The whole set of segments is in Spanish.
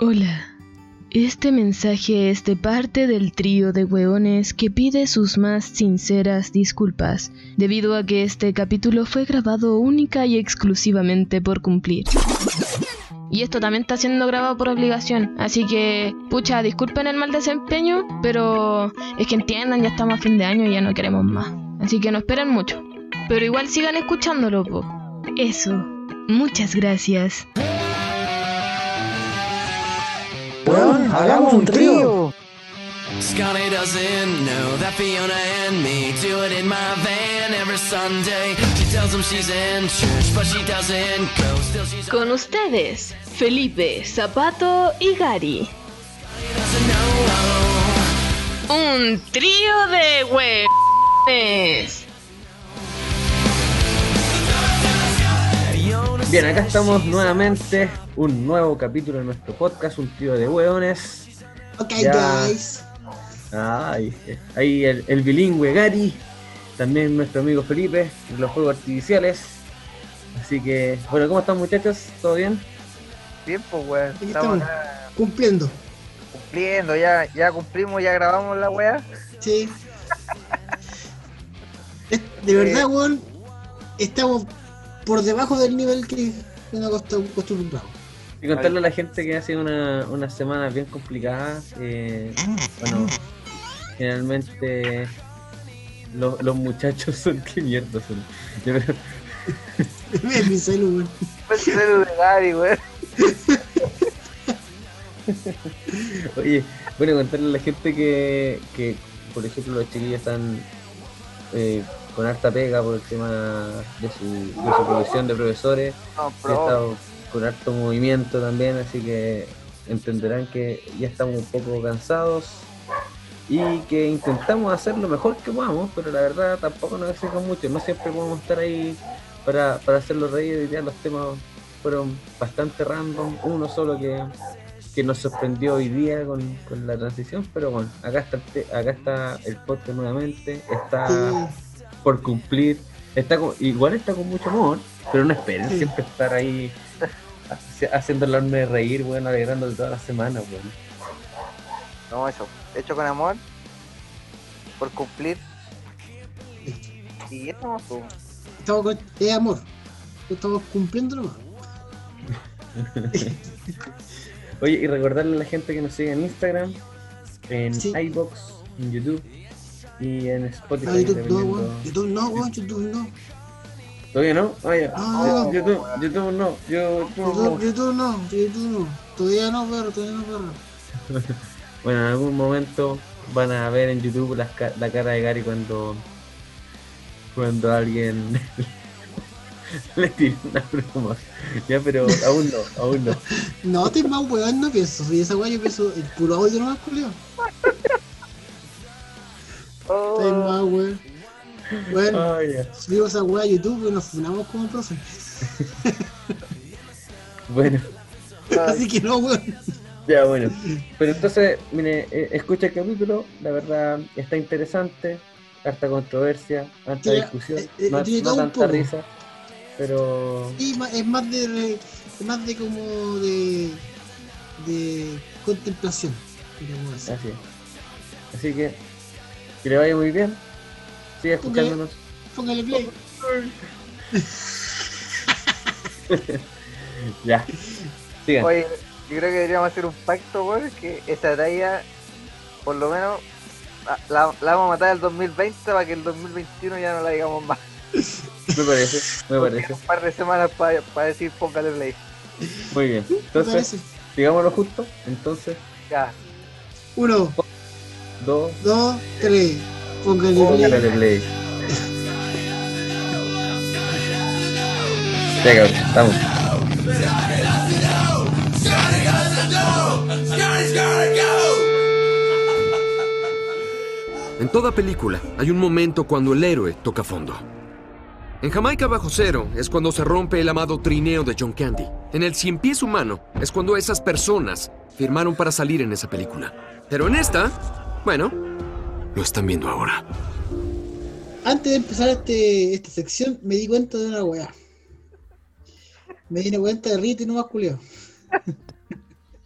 Hola. Este mensaje es de parte del trío de hueones que pide sus más sinceras disculpas, debido a que este capítulo fue grabado única y exclusivamente por cumplir. Y esto también está siendo grabado por obligación, así que, pucha, disculpen el mal desempeño, pero es que entiendan, ya estamos a fin de año y ya no queremos más. Así que no esperen mucho. Pero igual sigan escuchándolo, po. Eso. Muchas gracias. Weón, hagamos un trío. Scotty doesn't know that Fiona and me do it in my van every Sunday. She tells him she's in church, but she doesn't go. Still, she's Con ustedes, Felipe, Zapato y Gary. Un trío de hueones. Bien, acá estamos nuevamente, un nuevo capítulo de nuestro podcast, un trío de hueones. Ok, Ya. guys. Ay, ahí el, el bilingüe Gary, también nuestro amigo Felipe, de los juegos artificiales. Así que, bueno, ¿cómo están muchachos? ¿Todo bien? Bien, pues, weón. Aquí Estamos estamos. acá Cumpliendo. cumpliendo, ya, ya cumplimos, ya grabamos la weá. Sí. De verdad, weón, estamos por debajo del nivel que nos acostumbramos. Y contarle a la gente que ha sido una, una semana bien complicada. eh, bueno, generalmente los, los muchachos son qué mierda son. Yo creo- Es mi celu, weón. Fue el celu de Gary, weón. Oye, bueno, contarle a la gente que, que por ejemplo, los chiquillos están eh, con harta pega por el tema de su, de su profesión de profesores. No, He estado con harto movimiento también, así que entenderán que ya estamos un poco cansados y que intentamos hacer lo mejor que podamos, pero la verdad tampoco nos exigimos mucho, no siempre podemos estar ahí para, para hacerlo reír y ya los temas fueron bastante random, uno solo que, que nos sorprendió hoy día con, con la transición, pero bueno, acá está, el te- acá está el podcast nuevamente, está Sí. Por cumplir. Está con- igual está con mucho amor, pero no esperen Sí. siempre estar ahí haci- haciendo el de reír, bueno, alegrándote toda la semana, bueno. No, eso. Hecho con amor. Por cumplir. Y eso, pues. Estamos con. Es amor. Estamos cumpliendo nomás. Oye, y recordarle a la gente que nos sigue en Instagram, en Sí. iBox, en YouTube y en Spotify. No, YouTube no, dependiendo- weón. YouTube no, weón. YouTube no. ¿Todavía no? Ah, ya. YouTube, YouTube no, YouTube YouTube, no. YouTube no. YouTube no. Todavía no, perro. Todavía no, perro. Bueno, en algún momento van a ver en YouTube ca- la cara de Gary cuando cuando alguien le tira una broma. Ya, pero aún no, aún no. No, estoy más weón, no pienso. Soy esa weá, yo pienso el puro audio nomás, culio. Oh, más weón. Bueno, Ah, ya. subimos esa weá a YouTube y nos funamos como profe. Bueno, Así que no, weón. ya bueno. Pero entonces, mire, eh, escucha el capítulo, la verdad está interesante, harta controversia, harta discusión, eh, eh, tiene no tanta poco. risa, pero ma- es más de es más de como de de contemplación. digamos así. Así que que le vaya muy bien. Siga Ok. escuchándonos. Póngale play. Ya. Sigan. Oye, yo creo que deberíamos hacer un pacto, weón. Que esa talla, por lo menos, la, vamos a matar el 2020 para que el 2021 ya no la digamos más. Me parece, me parece. Un par de semanas para decir póngale play. Muy bien. ¿Me Entonces, digámoslo justo. Entonces, Ya. Uno, dos, dos, tres. Póngale play. póngale play. Ya cabrón, estamos. En toda película hay un momento cuando el héroe toca fondo. En Jamaica bajo cero es cuando se rompe el amado trineo de John Candy. En el Cien Pies Humano es cuando esas personas firmaron para salir en esa película. Pero en esta, bueno, lo están viendo ahora. Antes de empezar este, esta sección, me di cuenta de una weá. Me di cuenta de Rita y no más culiao.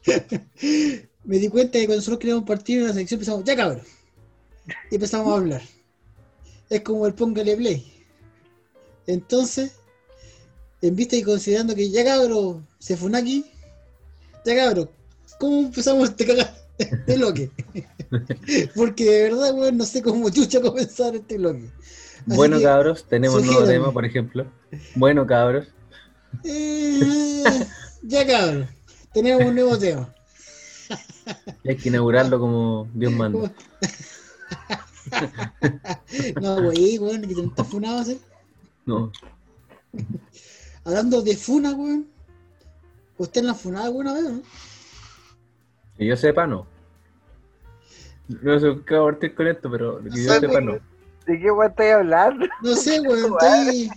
me di cuenta que cuando nosotros queríamos partir en la selección empezamos, ya cabrón. Y empezamos a hablar. Es como el póngale play. Entonces, en vista y considerando que ya cabrón se fue aquí, ya cabrón, ¿cómo empezamos este cagar este bloque? Porque de verdad, weón, no sé cómo chucha comenzar este bloque. Así Bueno, que, cabros, tenemos un nuevo tema, por ejemplo. Bueno, cabros. eh, ya cabrón, tenemos un nuevo tema. y Hay que inaugurarlo como Dios manda. No, güey, weón, que te estás funado así. No. Hablando de funa, weón. ¿Usted la ha funado alguna vez, no? Que yo sepa, no. No sé qué va a partir con esto, pero que yo sé, sepa, no. ¿De qué weón estáis hablando? No sé, weón, estoy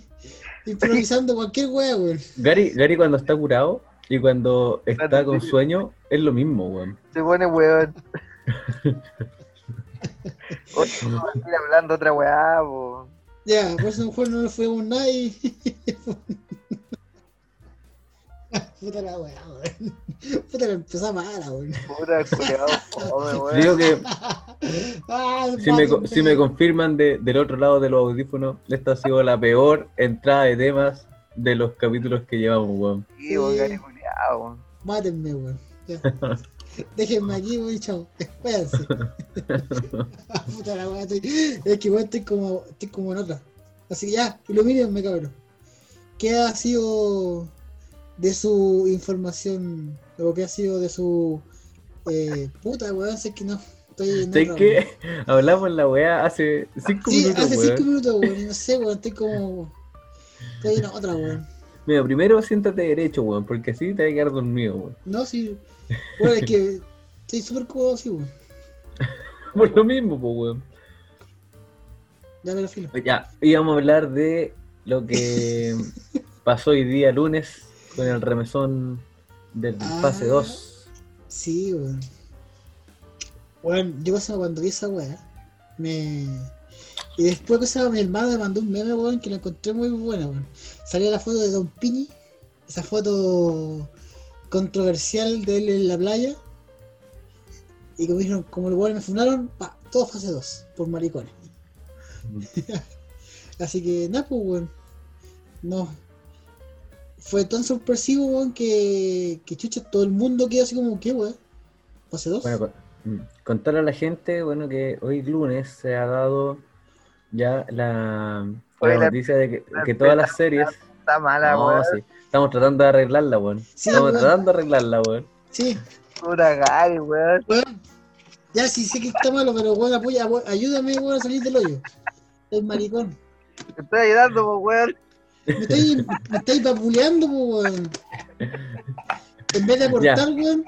improvisando cualquier weá, weón. Gary, Gary cuando está curado y cuando está con sueño es lo mismo, weón. Se pone weón. No a ir hablando otra weá, po. Ya, por eso mejor no le fuimos nada y. Puta la weá, weón. Puta la empezó mala, weón. Puta weón. Digo que Ah, si me, si me confirman de- del otro lado de los audífonos, esta ha sido la peor entrada de temas de los capítulos que llevamos, weón. Sí, weón, weón. Mátenme, weón. Déjenme aquí, weón, chao. Váyanse. Puta la weá, estoy- Es que weón, estoy como, estoy como en otra. Así que ya, ilumínenme, cabrón. ¿Qué ha sido de su información? O qué ha sido de su. Eh, puta, weón, sé que no. Estoy ¿Sabes. Hablamos la weá hace cinco Sí, minutos, hace weón. cinco minutos, weón. No sé, weón, estoy como. Estoy en otra, weón. Mira, primero siéntate derecho, weón, porque así te vas a quedar dormido, weón. No, sí. Bueno, es que estoy súper cómodo así, weón. Por lo mismo, pues, weón. Ya me lo filo. Ya, íbamos a hablar de lo que pasó hoy día lunes con el remesón del Ah. fase 2. Sí, weón. Bueno, yo pasaba cuando vi esa weá, me. Y después cosa, mi hermano me mandó un meme, weón, que lo encontré muy buena, weón. Salía la foto de Don Pini, esa foto controversial de él en la playa. Y como dijeron, como el weón me funaron, pa, todo fase 2, por maricones. Así que nada, pues weón. No. Fue tan sorpresivo, weón, que, que chucha, todo el mundo quedó así como, ¿qué, weón? ¿Fase 2? Bueno, con- mm, contarle a la gente, bueno, que hoy lunes se ha dado ya la, la la- noticia de que, la que todas las series. Está mala, No, weón. sí, estamos tratando de arreglarla, weón. Sí, Estamos weón. tratando de arreglarla, weón. Sí, Puta Gary, weón. weón. Ya sí sé que está malo, pero weón, apoya, weón, ayúdame, weón, a salir del hoyo. El maricón. Te estoy ayudando, weón. Me estoy, me estoy papuleando, po, weón. En vez de aportar, weón.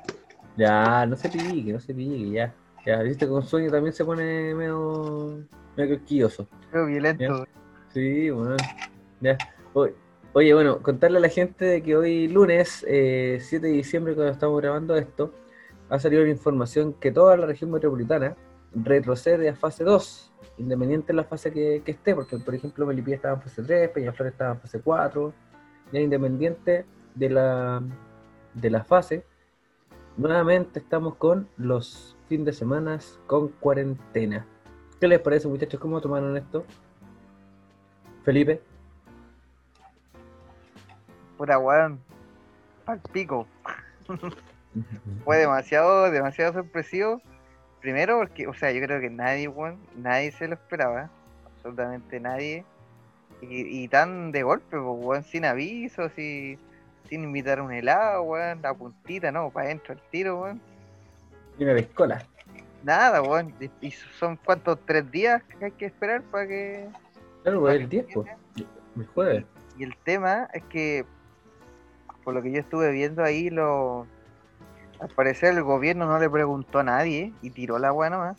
Ya, no se pique, no se pique, ya. Ya, viste, con sueño también se pone medio, medio quisquilloso. Qué violento. Ya. weón. Sí, bueno. Ya. Oye, oye, bueno, contarle a la gente de que hoy lunes, eh, 7 de diciembre, cuando estamos grabando esto, ha salido la información que toda la región metropolitana retrocede a fase 2, independiente de la fase que, que esté, porque por ejemplo Melipilla estaba en fase 3, Peñaflor estaba en fase 4, ya independiente de la, de la fase, nuevamente estamos con los fines de semana con cuarentena. ¿Qué les parece muchachos? ¿Cómo tomaron esto? Felipe. Puta weón. Al pico. Fue demasiado, demasiado sorpresivo. Primero porque, o sea, yo creo que nadie, weón, nadie se lo esperaba. Absolutamente nadie. Y, y tan de golpe, pues, sin aviso, sin, sin invitar un helado, weón, la puntita, no, para adentro el tiro, weón. Y una piscola. Nada, weón. Y son cuántos, tres días que hay que esperar para que. Claro, pues el 10, pues. El jueves. Y el tema es que, por lo que yo estuve viendo ahí, lo al parecer el gobierno no le preguntó a nadie y tiró la weá nomás.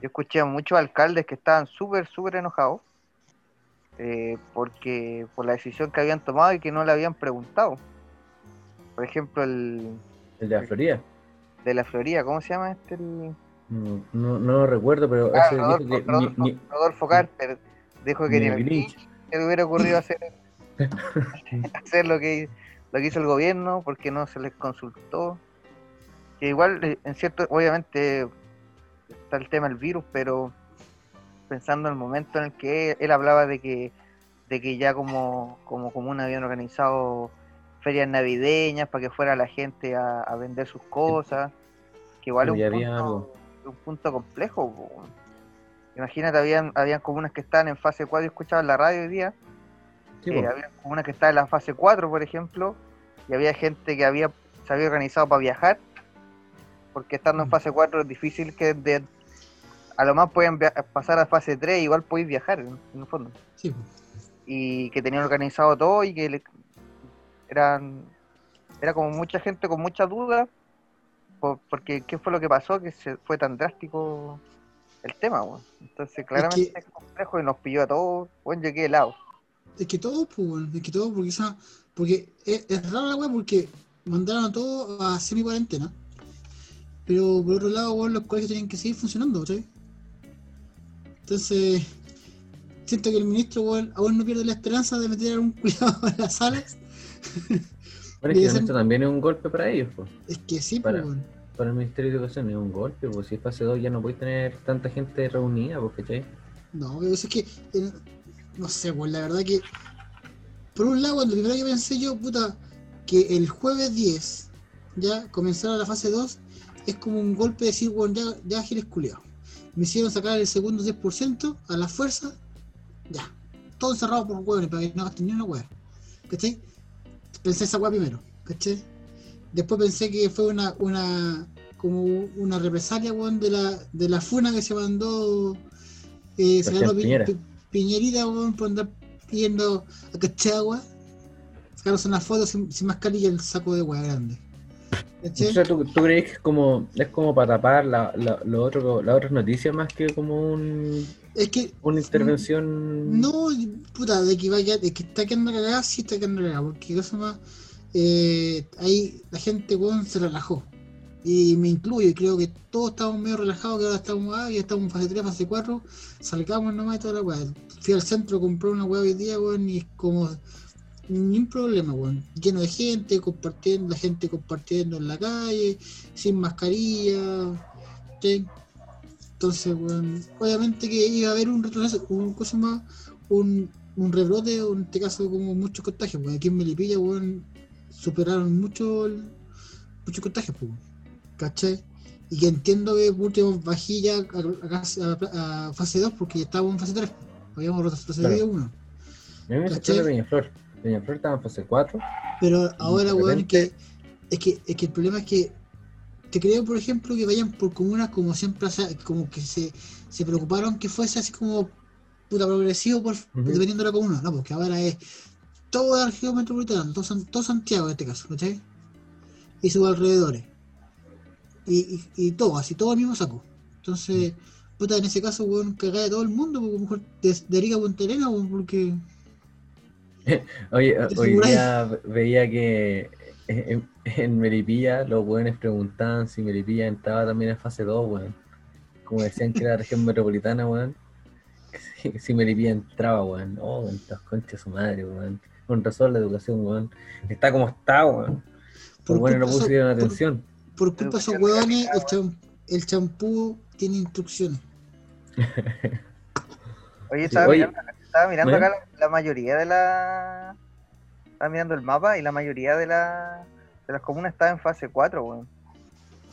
Yo escuché a muchos alcaldes que estaban súper, súper enojados eh, porque por la decisión que habían tomado y que no le habían preguntado. Por ejemplo, el El de la Florida. de la Florida, ¿cómo se llama este? El... No, no, no lo recuerdo, pero Ah, Rodolfo, que ni, Rodolfo- ni, Rodolfo Carter dijo que ni ni el se le hubiera ocurrido hacer, hacer lo que lo que hizo el gobierno porque no se les consultó que igual, eh, en cierto, obviamente está el tema del virus, pero pensando en el momento en el que él, hablaba de que de que ya como, como comuna habían organizado ferias navideñas para que fuera la gente a, a vender sus cosas, que igual es un punto, un punto complejo. po. Imagínate, habían, habían comunas que estaban en fase 4 y escuchaban la radio hoy día, Sí, eh, había comunas que estaban en la fase 4, por ejemplo, y había gente que había se había organizado para viajar, porque estando en fase 4 es difícil que de, a lo más pueden pasar a fase 3, igual podéis viajar, en, en el fondo. Sí. Y que tenían organizado todo y que le- eran era como mucha gente con muchas dudas, por- porque ¿qué fue lo que pasó? Que se fue tan drástico el tema. Entonces, claramente es, complejo y nos pilló a todos, bueno, yo quedé helado. Es que todo, pues, es que todo, porque, esa, porque es, es raro la weá, porque mandaron a todos a semi-cuarentena. Pero por otro lado, weón, los colegios tenían que seguir funcionando, ¿cachai? Entonces, siento que el ministro, weón, aún no pierde la esperanza de meter a un cuidado en las salas. Bueno, es que esto también es un golpe para ellos, po. Es que sí, pues, Para-. Para el Ministerio de Educación es un golpe, pues si es fase 2 ya no podéis tener tanta gente reunida, pues, ¿cachai? No, pero es que, eh, no sé, pues la verdad que, por un lado, lo primero que pensé yo, puta, que el jueves 10 ya comenzara la fase 2, es como un golpe de decir, bueno, ya, ya giles culiados. Me hicieron sacar el segundo 10% a la fuerza, ya, todo encerrado por hueones, para que no gasten ni una hueá, ¿cachai? Pensé esa hueá primero, ¿cachai? Después pensé que fue una, una como una represalia, weón, de la, de la funa que se mandó eh, ganó Pi- Piñerita, weón, por andar pidiendo a Cachagua. Sacaron una foto sin, sin mascarilla el saco de hueá grande. Sea, ¿tú, tú crees que es como, es como para tapar la, la, lo otro, las otras noticias más que como un, Es que una intervención? No, puta, de que vaya, de que está quedando cagada, sí está quedando cagada, porque cosa más, eh, ahí la gente, weón, se relajó. Y me incluyo, y creo que todos estamos medio relajados, que ahora estamos, ah, ya estamos en fase 3, fase 4, salgamos nomás y toda la weá. Fui al centro, compré una weá hoy día, weón, y es como, ni un problema, weón. Lleno de gente, compartiendo, la gente compartiendo en la calle, sin mascarilla, ¿sí? Entonces, weón, obviamente que iba a haber un retroceso, un cosa más, un, un rebrote, o en este caso como muchos contagios, porque aquí en Melipilla, weón, superaron mucho muchos contagios, pues, ¿cachai? Y que entiendo que por último bajé ya a, a- a fase 2 porque ya estábamos en fase 3, habíamos retrocedido Claro. uno. A mí me ¿Cachai? Estaba en fase 4. Pero ahora, weón, repente- que es que es que el problema es que te creo, por ejemplo, que vayan por comunas como siempre, como que se, se preocuparon que fuese así como puta progresivo por, dependiendo de la comuna, no, porque ahora es toda la región metropolitana, todo, San- todo Santiago en este caso, ¿cachai? Y sus alrededores. Y, y, y todo, así todo al mismo saco. Entonces, puta, en ese caso, weón, cagar a todo el mundo, porque mejor de, de Arica a Punta weón, porque Oye, ¿Te hoy día ve- veía que en, en Melipilla los buenos preguntaban si Melipilla entraba también en fase 2, weón. Como decían que era la región metropolitana, weón. Si, si Melipilla entraba, weón. Oh, weón, estas conchas de su madre, weón. Con razón la educación, weón. Está como está, weón. Por Por bueno, no culpa pusieron por- atención. por culpa de esos hueones, el, champú tiene instrucciones. Oye, Sí, estaba oye, mirando, estaba mirando acá la, la mayoría de la. Estaba mirando el mapa y la mayoría de, la, de las comunas estaba en fase 4, weón.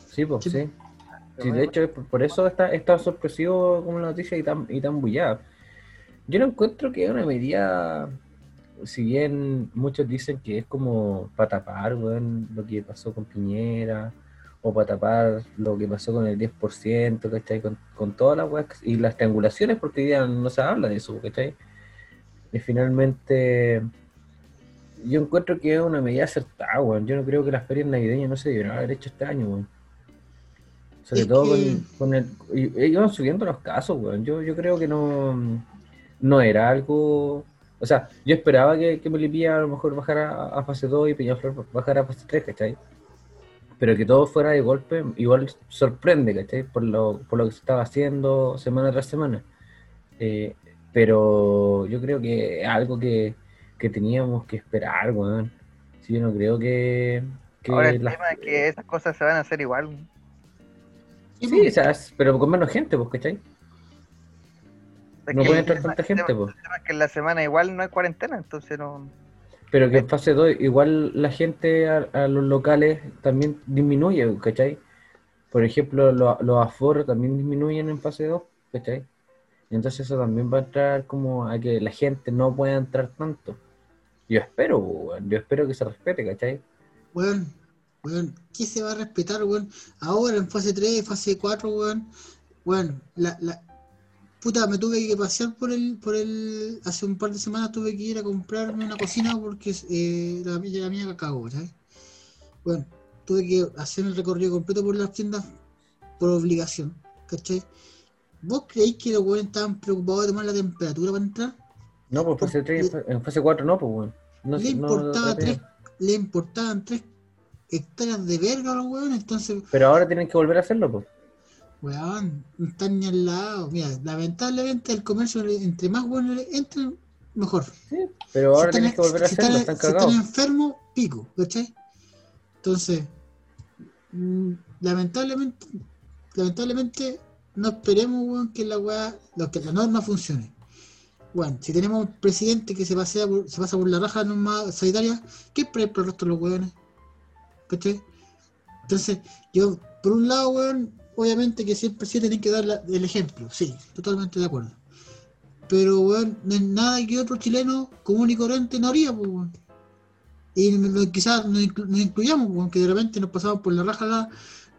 Sí, pues, Sí, sí. Sí, de hecho, es por, por eso está, está sorpresivo como la noticia y tan, y tan bullada. Yo no encuentro que es una medida, si bien muchos dicen que es como para tapar, weón, lo que pasó con Piñera, o para tapar lo que pasó con el 10%, ¿cachai? Con, con todas las weas y las triangulaciones, porque hoy día no se habla de eso, ¿cachai? Y finalmente, yo encuentro que es una medida acertada, weón. Yo no creo que las ferias navideñas no se debieron haber hecho este año, weón. Sobre Es todo que- con, con el... y- Iban subiendo los casos, weón. Yo, yo creo que no, no era algo... O sea, yo esperaba que, que Melipilla a lo mejor bajara a, a fase 2 y Peñaflor bajara a fase 3, ¿cachai? Pero que todo fuera de golpe, igual sorprende, ¿cachai? Por lo, por lo que se estaba haciendo semana tras semana. Eh, pero yo creo que es algo que, que teníamos que esperar, weón. Sí, yo no creo que, que Ahora el las- tema es que esas cosas se van a hacer igual. Sí, o sea, es- pero con menos gente, pues, ¿cachai? No puede entrar tanta gente, pues. el tema es que en la semana igual no hay cuarentena, entonces no. Pero que en fase 2 igual la gente a, a los locales también disminuye, ¿cachai? Por ejemplo, lo- los aforos también disminuyen en fase 2, ¿cachai? Entonces eso también va a entrar como a que la gente no pueda entrar tanto. Yo espero, weón, yo espero que se respete, ¿cachai? Weón, weón, ¿qué se va a respetar, weón? Ahora en fase 3, fase 4, weón. Weón, la, la. Puta, me tuve que pasear por el, por el. Hace un par de semanas tuve que ir a comprarme una cocina porque eh, la, la mía cagó, ¿cachai? Bueno, tuve que hacer el recorrido completo por las tiendas por obligación, ¿cachai? ¿Vos creéis que los weones estaban preocupados de tomar la temperatura para entrar? No, pues fase 3, en fase 4 no, pues, weón. No, Le importaba no tres, le importaban tres hectáreas de verga a los weones, entonces Pero ahora tienen que volver a hacerlo, pues. Weón, no están ni al lado. Mira, lamentablemente el comercio, entre más buenos entren, mejor. Pero ahora Si tienes que volver a si hacerlo, están, están si están cagados. enfermos, pico, ¿cachai? Entonces, mm, lamentablemente, lamentablemente, no esperemos, weón, que la weá, que la norma funcione. Bueno, si tenemos un presidente que se pasea por, se pasa por la raja norma sanitaria, ¿qué esperáis por el resto de los weones? ¿Cachai? Entonces, yo, por un lado, weón, obviamente que siempre sí tienen que dar el ejemplo, sí, totalmente de acuerdo. Pero, weón, no es nada que otro chileno común y corriente no haría, pues, weón. Y quizás nos incluyamos, weón, que de repente nos pasamos por la raja la,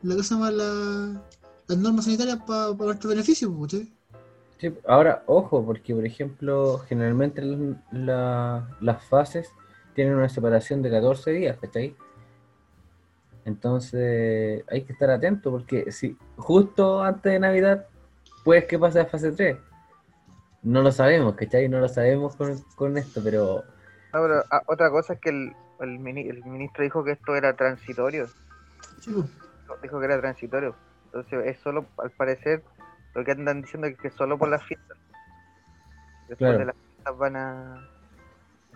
la cosa más la, las normas sanitarias para nuestro beneficio, ¿cachai? Sí, ahora, ojo, porque por ejemplo, generalmente la- la- las fases tienen una separación de 14 días, ¿cachai? Entonces hay que estar atento porque si justo antes de Navidad, pues que pasa a fase 3. No lo sabemos, ¿cachai? No lo sabemos con, con esto, pero No, pero, ah, otra cosa es que el, el, mini- el ministro dijo que esto era transitorio. Sí. Dijo que era transitorio. Entonces es solo, al parecer, lo que andan diciendo es que es solo por las fiestas. Después Claro. de las fiestas van a.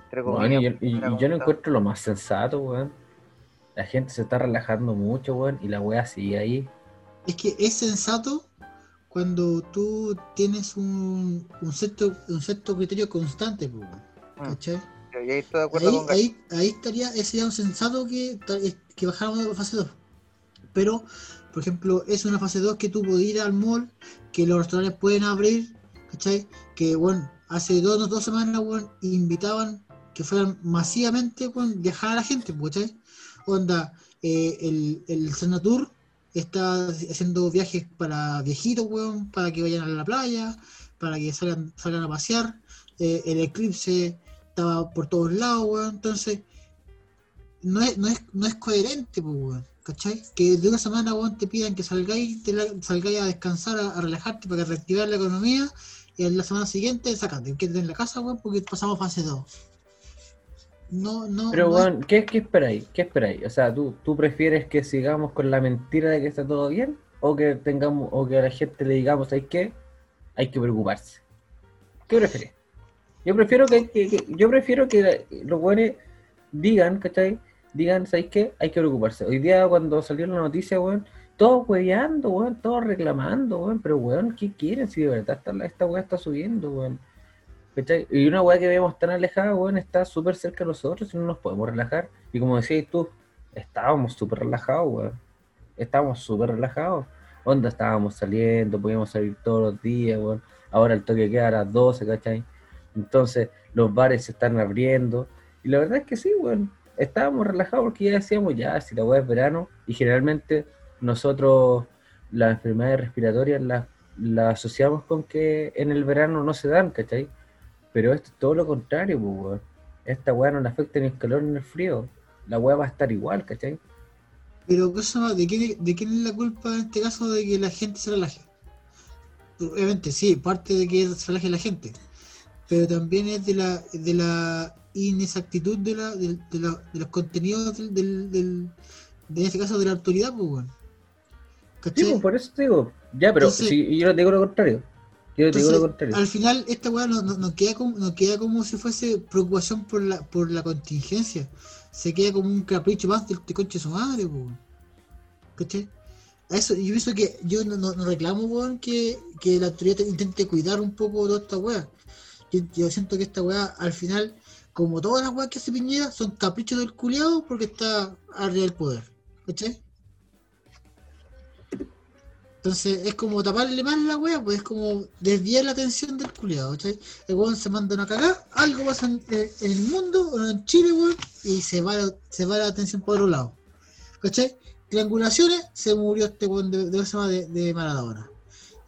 Entre bueno, y, yo- y- volver a y yo no encuentro lo más sensato, weón. La gente se está relajando mucho, weón, y la wea sigue ahí. Es que es sensato cuando tú tienes un, un, cierto, un cierto criterio constante, pues, weón, Mm. ¿cachai? Yo ya estoy de acuerdo Ahí, con ahí, ahí estaría, ese sería un sensato que, que bajáramos de fase 2. Pero, por ejemplo, es una fase 2 que tú puedes ir al mall, que los restaurantes pueden abrir, ¿cachai? Que, bueno, hace dos, dos semanas, bueno, invitaban que fueran masivamente, bueno, viajar a la gente, pues, ¿cachai? Onda, eh, el, el Senatur está haciendo viajes para viejitos, weón, para que vayan a la playa, para que salgan, salgan a pasear. Eh, el eclipse estaba por todos lados, weón. Entonces, no es, no es, no es coherente, pues, weón. ¿Cachai? Que de una semana, te pidan que salgáis, te la- salgáis a descansar, a, a relajarte para reactivar la economía, y en la semana siguiente sacate, quédate en la casa, weón, porque pasamos fase 2. No, no. Pero, no es- weón, ¿qué, qué esperáis? ¿Qué esperáis? O sea, ¿tú, ¿tú prefieres que sigamos con la mentira de que está todo bien? ¿O que tengamos, o que a la gente le digamos, hay que Hay que preocuparse. ¿Qué prefieres? Yo prefiero que, que- que- yo prefiero que los buenos digan, ¿cachai? Digan, ¿sabes qué? Hay que preocuparse. Hoy día cuando salió la noticia, weón, todos hueveando, weón, todos reclamando, weón, pero weón, ¿qué quieren si de verdad esta, weá está subiendo, weón? Y una weá que vemos tan alejada, weón, está súper cerca de nosotros y no nos podemos relajar. Y como decías tú, estábamos súper relajados, weón. Estábamos súper relajados. Onda, estábamos saliendo, podíamos salir todos los días, weón. Ahora el toque queda a las 12, ¿cachai? Entonces los bares se están abriendo. Y la verdad es que sí, weón. Estábamos relajados porque ya decíamos, ya, si la weá es verano. Y generalmente nosotros las enfermedades respiratorias las, asociamos con que en el verano no se dan, ¿cachai? Pero esto es todo lo contrario, pues. Esta weá no le afecta ni el calor ni el frío. La weá va a estar igual, ¿cachai? Pero cosa ¿de quién, ¿de quién es la culpa en este caso de que la gente se relaje? Obviamente, sí, parte de que se relaje la gente, pero también es de la, de la inexactitud de, la, de, de la- de los contenidos del, del, del- de en este caso de la autoridad, pues, weón. Sí, ¿Cachai? pues, por eso te digo. Ya, pero Entonces- si yo no te digo lo contrario. Yo te digo lo contrario. al final esta weá no, no, no queda como, no queda como si fuese preocupación por la, por la contingencia. Se queda como un capricho más del de conche su madre, po. ¿Cachai? A Eso, yo pienso que yo no, reclamo, weón, que, que la autoridad te- intente cuidar un poco toda esta weá. Yo, yo siento que esta weá, al final, como todas las weas que hace Piñera, son caprichos del culiado porque está arriba del poder. ¿Cachai? Entonces es como taparle más la wea, pues es como desviar la atención del culiado, ¿cachai? El weón se manda una cagada, algo pasa en, en el mundo o en Chile, weón, y se va, se va la atención por otro lado. ¿Cachai? Triangulaciones, se murió este weón de, de, de Maradona.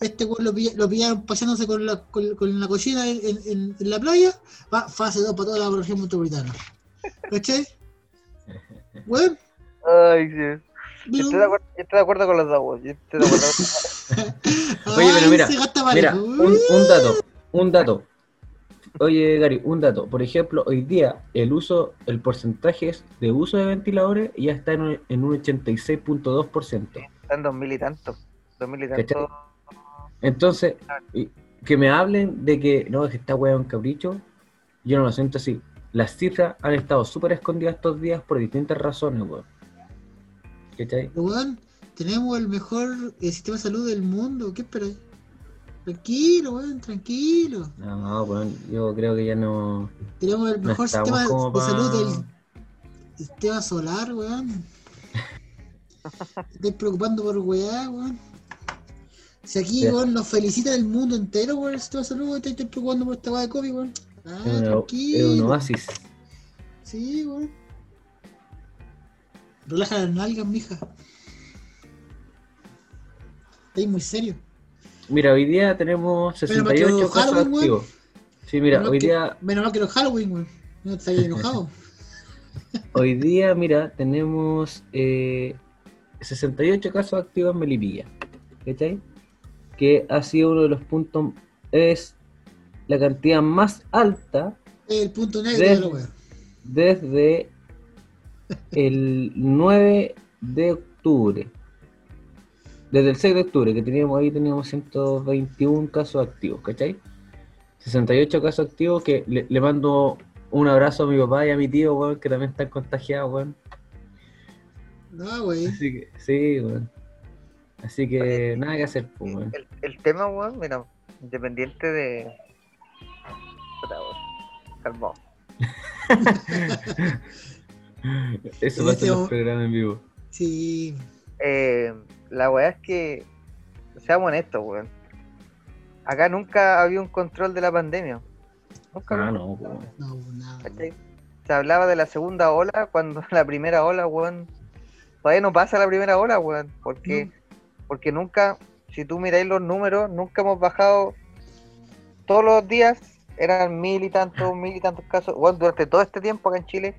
Este weón lo, pilla- lo pillaron paseándose con la, con, con la cochina en, en- en- en la playa, va fase 2 para toda la región metropolitana. ¿Cachai? Weón, Ay, sí. Yo pero- estoy, de acuerdo, yo estoy de acuerdo con los dos, weón. Yo estoy de acuerdo. Oye, pero mira, un, un dato, un dato. Oye, Gary, un dato. Por ejemplo, hoy día el uso, el porcentaje es de uso de ventiladores ya está en un, en un 86.2%. Están dos mil y tanto. Dos mil y ¿Cachai? tanto. Entonces, que me hablen de que no, es que esta hueá es un capricho, yo no lo siento así. Las cifras han estado súper escondidas estos días por distintas razones, weón. ¿Cachai? Weón, tenemos el mejor eh, sistema de salud del mundo. ¿Qué esperáis? Tranquilo, weón, tranquilo. No, weón, yo creo que ya no. Tenemos el No mejor sistema de pa- salud del sistema solar, weón. Estoy preocupando por weá, weón. Si aquí, weón, nos felicita el mundo entero por el sistema de salud, weón, estoy estoy preocupando por esta weá de COVID, weón. Ah, Es, un oasis. Sí, weón. Relaja las nalgas, mija. Estoy muy serio. Mira, hoy día tenemos Menos mal que 68 no casos Halloween, weón. activos. Sí, mira, Menos hoy que- día, Menos mal que no es Halloween, weón. No te enojado. hoy día, mira, tenemos eh, 68 casos activos en Melipilla. ¿Cachai? Que ha sido uno de los puntos, es la cantidad más alta el punto negro De- de la weá. desde el 9 de octubre. Desde el 6 de octubre, que teníamos ahí, teníamos 121 casos activos, ¿cachai? 68 casos activos que le, le mando un abrazo a mi papá y a mi tío, weón, que también están contagiados, weón. No, wey. Así que, sí, weón. Así que nada que hacer, pues, weón. El, el tema, weón, mira, independiente de. Calmado. Eso pasa este en los mo- programas en vivo. Sí. Eh, la weá es que, seamos honestos, weón. Acá nunca había un control de la pandemia. Nunca. Ah, no, pues, weón. No, nada. ¿cachai? Se hablaba de la segunda ola cuando la primera ola, weón. Todavía no pasa la primera ola, weón. Porque, porque nunca, si tú miráis los números, nunca hemos bajado. Todos los días eran mil y tantos, mil y tantos casos. Weón, durante todo este tiempo acá en Chile,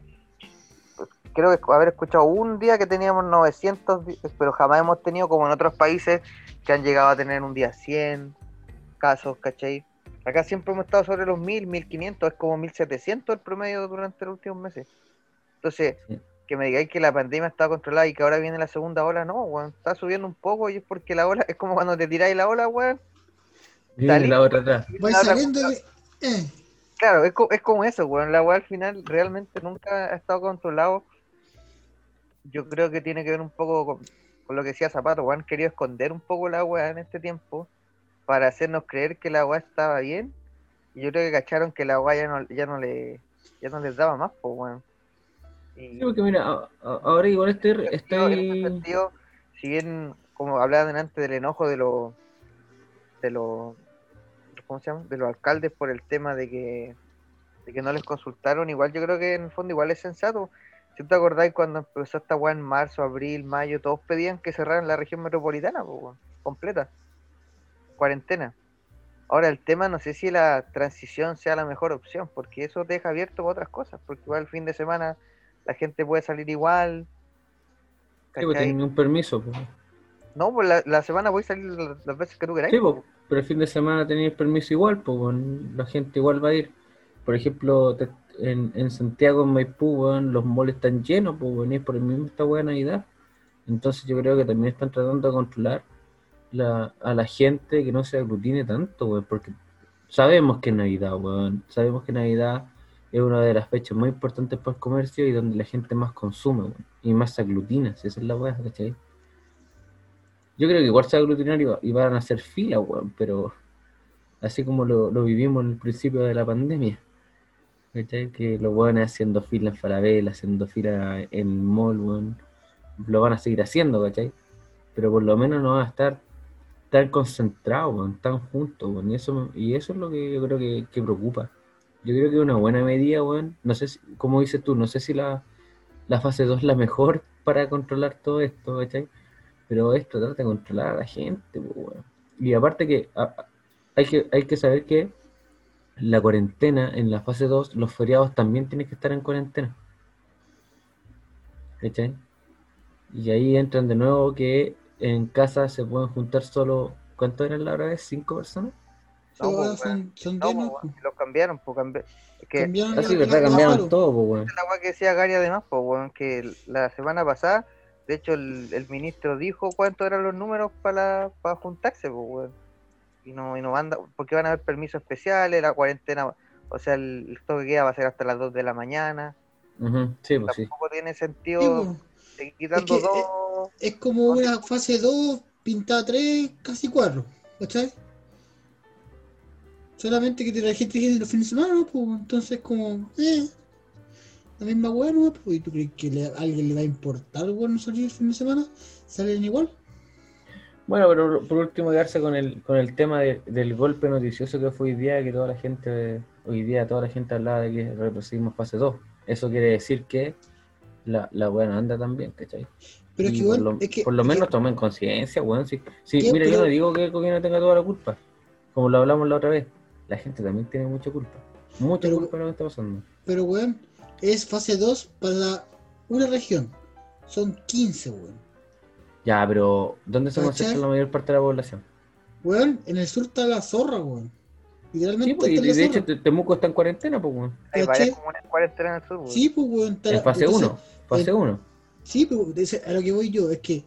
pues, creo que haber escuchado un día que teníamos 900, di- pero jamás hemos tenido como en otros países que han llegado a tener un día 100 casos, ¿cachai? Acá siempre hemos estado sobre los 1000, 1500, es como 1700 el promedio durante los últimos meses. Entonces. Que me digáis que la pandemia está controlada y que ahora viene la segunda ola, no, weón, está subiendo un poco y es porque la ola, es como cuando te tiráis la ola, weón. Viene la otra atrás. Voy la otra- saliendo de. Eh, Claro, es, co- es como eso, weón, la weá al final realmente nunca ha estado controlado. Yo creo que tiene que ver un poco con, con lo que decía Zapato, weón, han querido esconder un poco la weá en este tiempo para hacernos creer que la weá estaba bien. Y yo creo que cacharon que la weá ya no, ya no le ya no les daba más, pues weón. Sí, porque mira, ahora igual estoy, sentido- en estoy... sentido, si bien como hablaban antes del enojo de los de los ¿cómo se llama? de los alcaldes por el tema de que de que no les consultaron, igual yo creo que en el fondo igual es sensato. Si te acordáis cuando empezó esta weá en marzo, abril, mayo, todos pedían que cerraran la región metropolitana, completa. Cuarentena. Ahora el tema no sé si la transición sea la mejor opción, porque eso deja abierto para otras cosas, porque igual el fin de semana la gente puede salir igual. Sí, pues tienen un permiso, pues. No, pues la, la semana voy a salir las veces que tú queráis. Sí, pues, pero el fin de semana tenéis permiso igual, pues, la gente igual va a ir. Por ejemplo, te- en, en Santiago, en Maipú, weón, los malls están llenos, pues, es por el mismo esta de Navidad. Entonces yo creo que también están tratando de controlar la, a la gente que no se aglutine tanto, weón, porque sabemos que es Navidad, weón. Sabemos que Navidad es una de las fechas muy importantes para el comercio y donde la gente más consume, y más aglutina, si esa es la weá, ¿cachai? Yo creo que igual se va a aglutinar y, va- y van a hacer fila, weón, pero así como lo, vivimos en el principio de la pandemia. ¿Cachai? Que los weones haciendo fila en Falabella, haciendo fila en mall, weón. Lo van a seguir haciendo, ¿cachai? Pero por lo menos no van a estar tan concentrados, tan juntos. Y eso, y eso es lo que yo creo que preocupa. Yo creo que una buena medida, weón. No sé si, como dices tú, no sé si la, la fase 2 es la mejor para controlar todo esto, ¿cachai? Pero es tratar de controlar a la gente, pues, weón. Y aparte que hay que, hay que saber que la cuarentena en la fase 2, los feriados también tienen que estar en cuarentena. ¿Cachai? Y ahí entran de nuevo que en casa se pueden juntar solo, ¿cuánto eran la hora vez? ¿Cinco personas? No, Ahora pues, son, son No, pues, ¿no? weón, los cambiaron, pues cambi- es que Cambiaron Ah, la- sí, la- verdad, la- cambiaron todo, pues, weón. la agua que decía Gary además, pues weón, que la semana pasada, de hecho el, el ministro dijo cuántos eran los números para para juntarse, pues weón. Y no, y no manda, porque van a haber permisos especiales, la cuarentena, o sea, el, el toque que queda va a ser hasta las 2 de la mañana. Ujú, Sí, pues sí. Tampoco tiene Sí, sentido pues, seguir quitando Es que, eh, dos. es como una fase 2 pintada 3, casi 4, ¿cachai? Solamente que la gente viene los fines de semana, pues entonces como, eh, la misma weá, ¿no? Pues, ¿y tú crees que le- a alguien le va a importar, weón, no salir el fin de semana? ¿Salen igual? Bueno, pero por último quedarse con el, con el tema de- del golpe noticioso que fue hoy día, que toda la gente, hoy día toda la gente hablaba de que retrocedimos fase 2. Eso quiere decir que la, la no anda tan bien, ¿cachai? Pero es que, por, lo, es que, por lo es menos que- tomen conciencia, weón. Sí, sí, ¿Qué? mira, yo no digo que el gobierno tenga toda la culpa. Como lo hablamos la otra vez, la gente también tiene mucha culpa. Mucha Pero- culpa de lo que está pasando. pero weón, es fase 2 para una región. Son 15, weón. Ya, pero ¿dónde se concentra la mayor parte de la población? Weón, en el sur está la zorra, weón. Literalmente Sí, pues, y está de, la de hecho zorra. Temuco está en cuarentena, pues, weón. Hay varias comunas en cuarentena en el sur, weón. Sí, pues, weón. está En la- fase entonces, 1. Fase en- 1. Sí, ese- a lo que voy yo es que,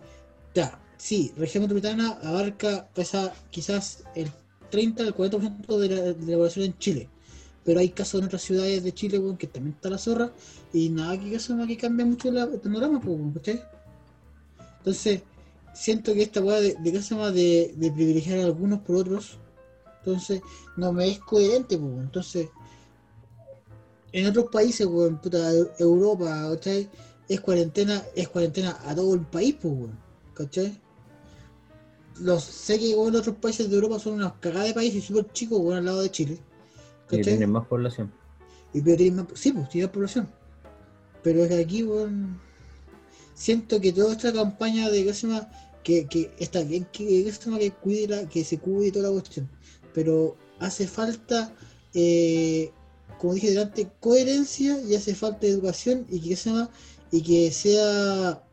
ya, sí, región metropolitana abarca pesa quizás el 30 al 40% de la, de la población en Chile. Pero hay casos en otras ciudades de Chile, weón, que también está la zorra y nada que eso que cambia mucho la- el panorama, pues, ¿cachai? Entonces, siento que esta weá de, de, ¿qué se llama? de, privilegiar a algunos por otros, entonces, no me es coherente, pues, entonces, en otros países, weón, puta, Europa, ¿cachai? es cuarentena, es cuarentena a todo el país, pues, ¿cachai? Los, sé que weón, otros países de Europa son unas cagadas de países súper chicos, weón, al lado de Chile. ¿Cachai? tienen más población. Y pero tienen más, sí, pues tiene más población. Pero es que aquí, weón, siento que toda esta campaña de que se llama, que, que está bien que, que se que cuide la, que se cuide toda la cuestión. Pero hace falta, eh, como dije delante, coherencia y hace falta educación y que se llama, y que sea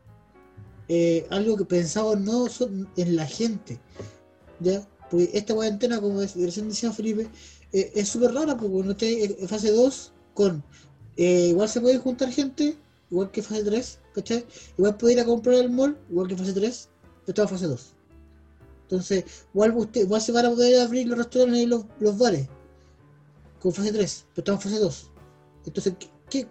eh, algo que pensado no son- en la gente. ¿Ya? Porque esta cuarentena, como recién decía Felipe, eh, es súper rara porque cuando esté en fase 2 con eh, igual se puede juntar gente, igual que fase 3, ¿cachai? Igual puede ir a comprar al mall, igual que fase 3, pero está en fase 2. Entonces, igual, usted, igual se van a poder abrir los restaurantes y los, los bares con fase 3, pero estamos en fase 2. Entonces, ¿qué? qué?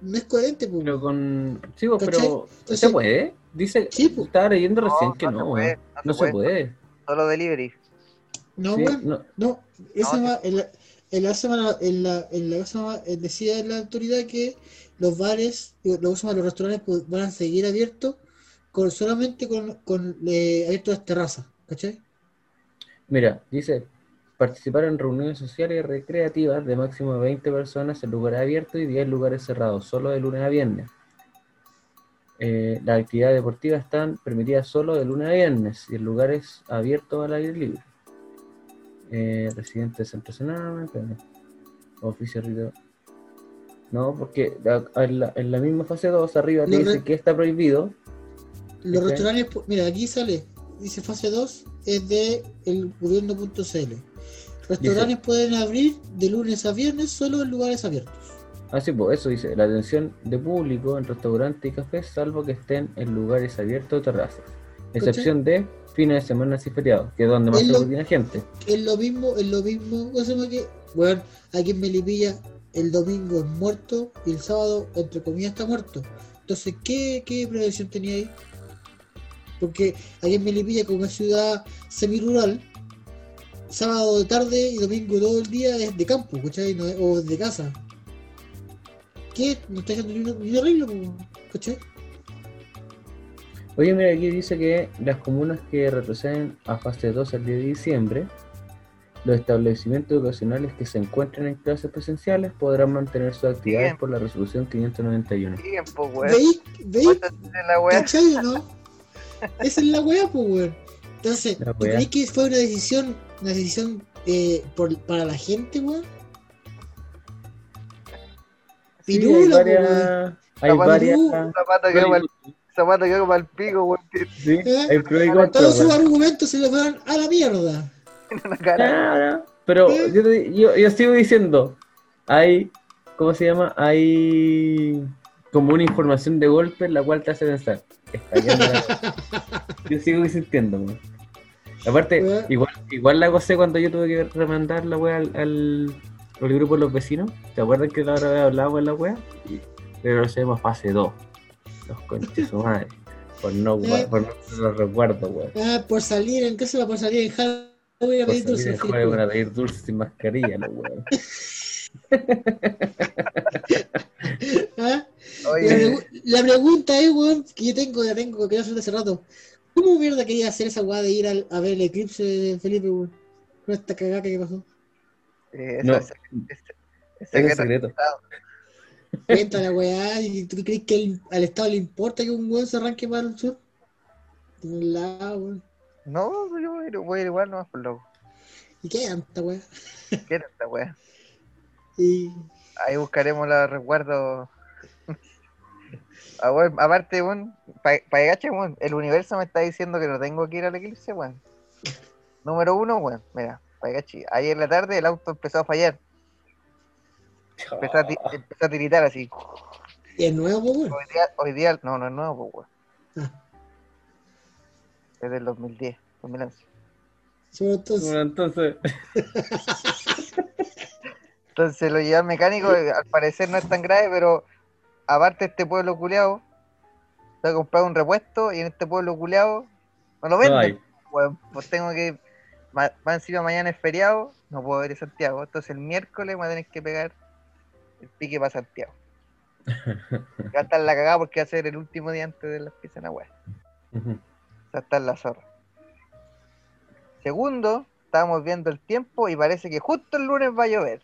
No es coherente, pues. Pero con. Sí, pues, ¿Cachai? pero. Entonces- ¿Se puede? Dice. Sí, pues. Estaba leyendo recién No, que no no, se weón. puede, No se puede. Solo delivery. No, Sí, weón, no. no. Esa No, ma- en la, en la semana, en la, en la semana, eh, decía la autoridad que los bares, digo, lo que se llama los restaurantes pues, van a seguir abiertos con solamente con, con eh, abiertos las terrazas, ¿cachai? Mira, dice. Participar en reuniones sociales y recreativas de máximo de 20 personas en lugares abiertos y 10 lugares cerrados, solo de lunes a viernes. Eh, las actividades deportivas están permitidas solo de lunes a viernes y en lugares abiertos al aire libre. Eh, residentes de centro Sename, oficio. No, porque en la, en la misma fase 2 arriba te dice que está prohibido. Los restaurantes, mira, aquí sale, dice fase 2, es de el gobierno.cl. Restaurantes pueden abrir de lunes a viernes solo en lugares abiertos. Ah, sí, pues eso dice, la atención de público en restaurantes y cafés, salvo que estén en lugares abiertos o terrazas. Excepción de fines de semana y feriados, que es donde más se lo- aglutina gente. Es lo mismo, es lo mismo, ¿cómo se llama que? Bueno, aquí en Melipilla el domingo es muerto y el sábado, entre comillas, está muerto. Entonces, ¿qué, qué prevención tenía ahí? Porque aquí en Melipilla, como es ciudad semi-rural, sábado de tarde y domingo todo el día es de campo, ¿cachai? No es- o de casa. ¿Qué? No está ni po, ¿cachai? Oye, mira, aquí dice que las comunas que retroceden a fase 2 al 10 de diciembre, los establecimientos educacionales que se encuentren en clases presenciales podrán mantener sus actividades Bien. por la resolución 591. Tiempo, weón. ¿Veis? ¿Veis? ¿Cachai no? Esa es la weá, pues, weón. Entonces, La ¿tú weá. crees que fue una decisión, una decisión eh, por, para la gente, weón? Sí, hay varias... Hay varias... Zapato que para el pico, Sí, ¿Eh? hay pro y contra, Todos sus argumentos se le fueron a la mierda. Claro, pero yo, te- yo, yo sigo diciendo, hay, ¿cómo se llama? Hay como una información de golpe la cual te hace pensar. yo sigo insistiendo. Aparte, igual, igual la gocé cuando yo tuve que remandar la wea al, al, al grupo de los vecinos. ¿Te acuerdas que la otra vez hablábamos de la wea? Pero lo hacemos fase 2. Los conches su madre. Por no, Eh. por no los recuerdo, weón. Ah, por salir, ¿en qué se va por salir en Halloween a Por pedir salir dulce? de juego para pedir dulces sin mascarilla, los weón. ¿Ah? La, Oye, pregu- la pregunta es, weón, que yo tengo, la tengo, que hacer hace rato. ¿Cómo mierda quería hacer esa weá de ir al- a ver el eclipse de Felipe, weón? Con esta cagada que pasó. Eh, eso No, es, es- es es secreto. secreto. Cuenta la weá, ¿y tú crees que el- al Estado le importa que un weón se arranque para el sur? De un lado, weón. No, yo voy a ir- voy a ir igual nomás por loco. ¿Y qué tanta weá? ¿Qué era esta weá? Y Ahí buscaremos los resguardos. Ah, weón, aparte, weón, para pa weón, el universo me está diciendo que no tengo que ir al eclipse, weón. Número uno, weón, mira, cache, ayer en la tarde el auto empezó a fallar, empezó a, empezó a tiritar así. y es nuevo, weón. Hoy día, hoy día, no, no es nuevo, weón. Ah. Es del 2010, 2011. Sobre entonces. Bueno, entonces, Entonces lo llevé al mecánico, eh, al parecer no es tan grave, pero aparte este pueblo culeado, se ha comprado un repuesto y en este pueblo culeado no lo no venden. Weón, pues tengo que. Más encima mañana es feriado, no puedo ir a Santiago. Entonces el miércoles me voy a tener que pegar el pique para Santiago. Va a estar la cagada porque va a ser el último día antes de las piezas en la web. Ujú. Va a estar la zorra. Segundo, estábamos viendo el tiempo y parece que justo el lunes va a llover.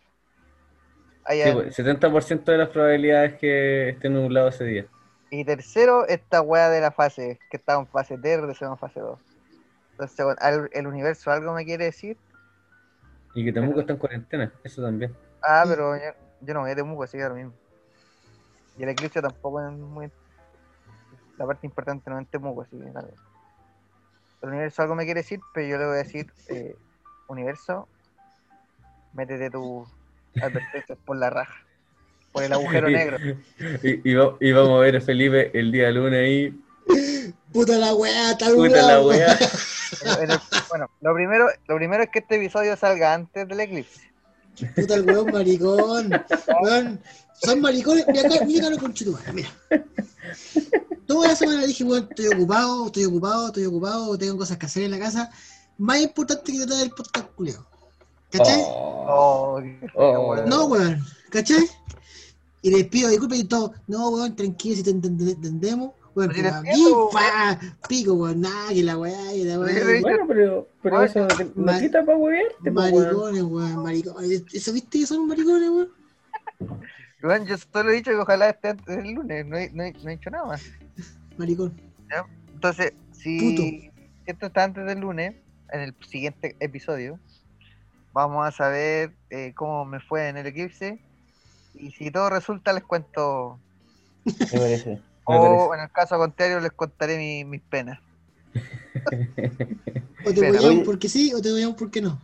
Allá Sí, en- pues, 70% de las probabilidades que esté nublado ese día. Y tercero, esta weá de la fase, que estaba en fase 3, regresamos a fase 2. Entonces, bueno, el universo algo me quiere decir. Y que Temuco está en cuarentena, eso también. Ah, pero yo, yo no voy a Temuco, así que lo mismo. Y el eclipse tampoco es muy. La parte importante no es en Temuco, así que nada. El universo algo me quiere decir, pero yo le voy a decir: eh, Universo, métete tus advertencias por la raja, por el agujero negro. Y, y va- y vamos a ver a Felipe el día lunes ahí. Puta la weá, está Puta la weá. En- en el- bueno, lo primero, lo primero es que este episodio salga antes del eclipse. Puta el weón maricón. Weón, son maricones. Mira acá, mira acá lo mira. Toda la semana dije, weón, estoy ocupado, estoy ocupado, estoy ocupado, tengo cosas que hacer en la casa. Más importante que tratar el podcast culiao. ¿Cachai? Oh, Oh, Oh. No, weón, ¿cachai? Y les pido disculpas y todo. No, weón, tranquilo, si te ent- ent- entendemos. Fa, pico, weón, nada, que la weá, que la weá. Bueno, pero, pero eso no quita para huevearte. Maricones, weón, maricones. ¿Eso viste que son maricones, weón? Weón, yo solo he dicho que ojalá esté antes del lunes, no he, no he- no he dicho nada más. Maricón. Entonces, si esto está antes del lunes, en el siguiente episodio, vamos a saber eh, cómo me fue en el eclipse. Y si todo resulta, les cuento. Me parece. O en el caso contrario, les contaré mi- mis penas. O te voy oye- porque sí, o te voy porque no.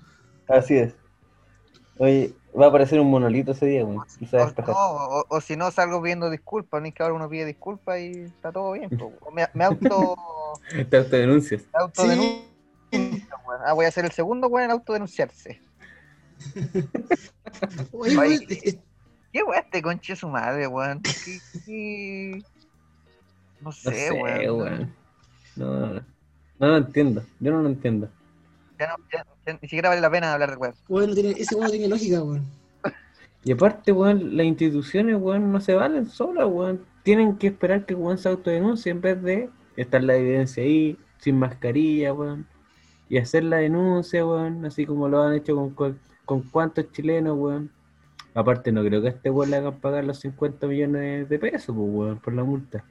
Así es. Oye, va a aparecer un monolito ese día, weón. Y se va a O, no, o- o si no, salgo pidiendo disculpas. No es que ahora uno pide disculpas y está todo bien. O Me, me auto. Te autodenuncias. me autodenuncio weón. Ah, voy a ser el segundo weón en autodenunciarse. Oye, eh, ¿Qué weón este conche su madre, weón? ¿Qué- qué? No sé, weón. No, no, no lo entiendo. Yo no lo entiendo. Ya no, ya- ya ni siquiera vale la pena hablar de weón. weón, no tiene, ese weón no tiene lógica, weón. Y aparte, weón, las instituciones, weón, no se valen solas, weón. Tienen que esperar que weón se autodenuncie en vez de estar la evidencia ahí, sin mascarilla, weón. Y hacer la denuncia, weón, así como lo han hecho con, cual- con cuantos chilenos, weón. Aparte, no creo que a este weón le hagan pagar los 50 millones de pesos, pues, weón, por la multa.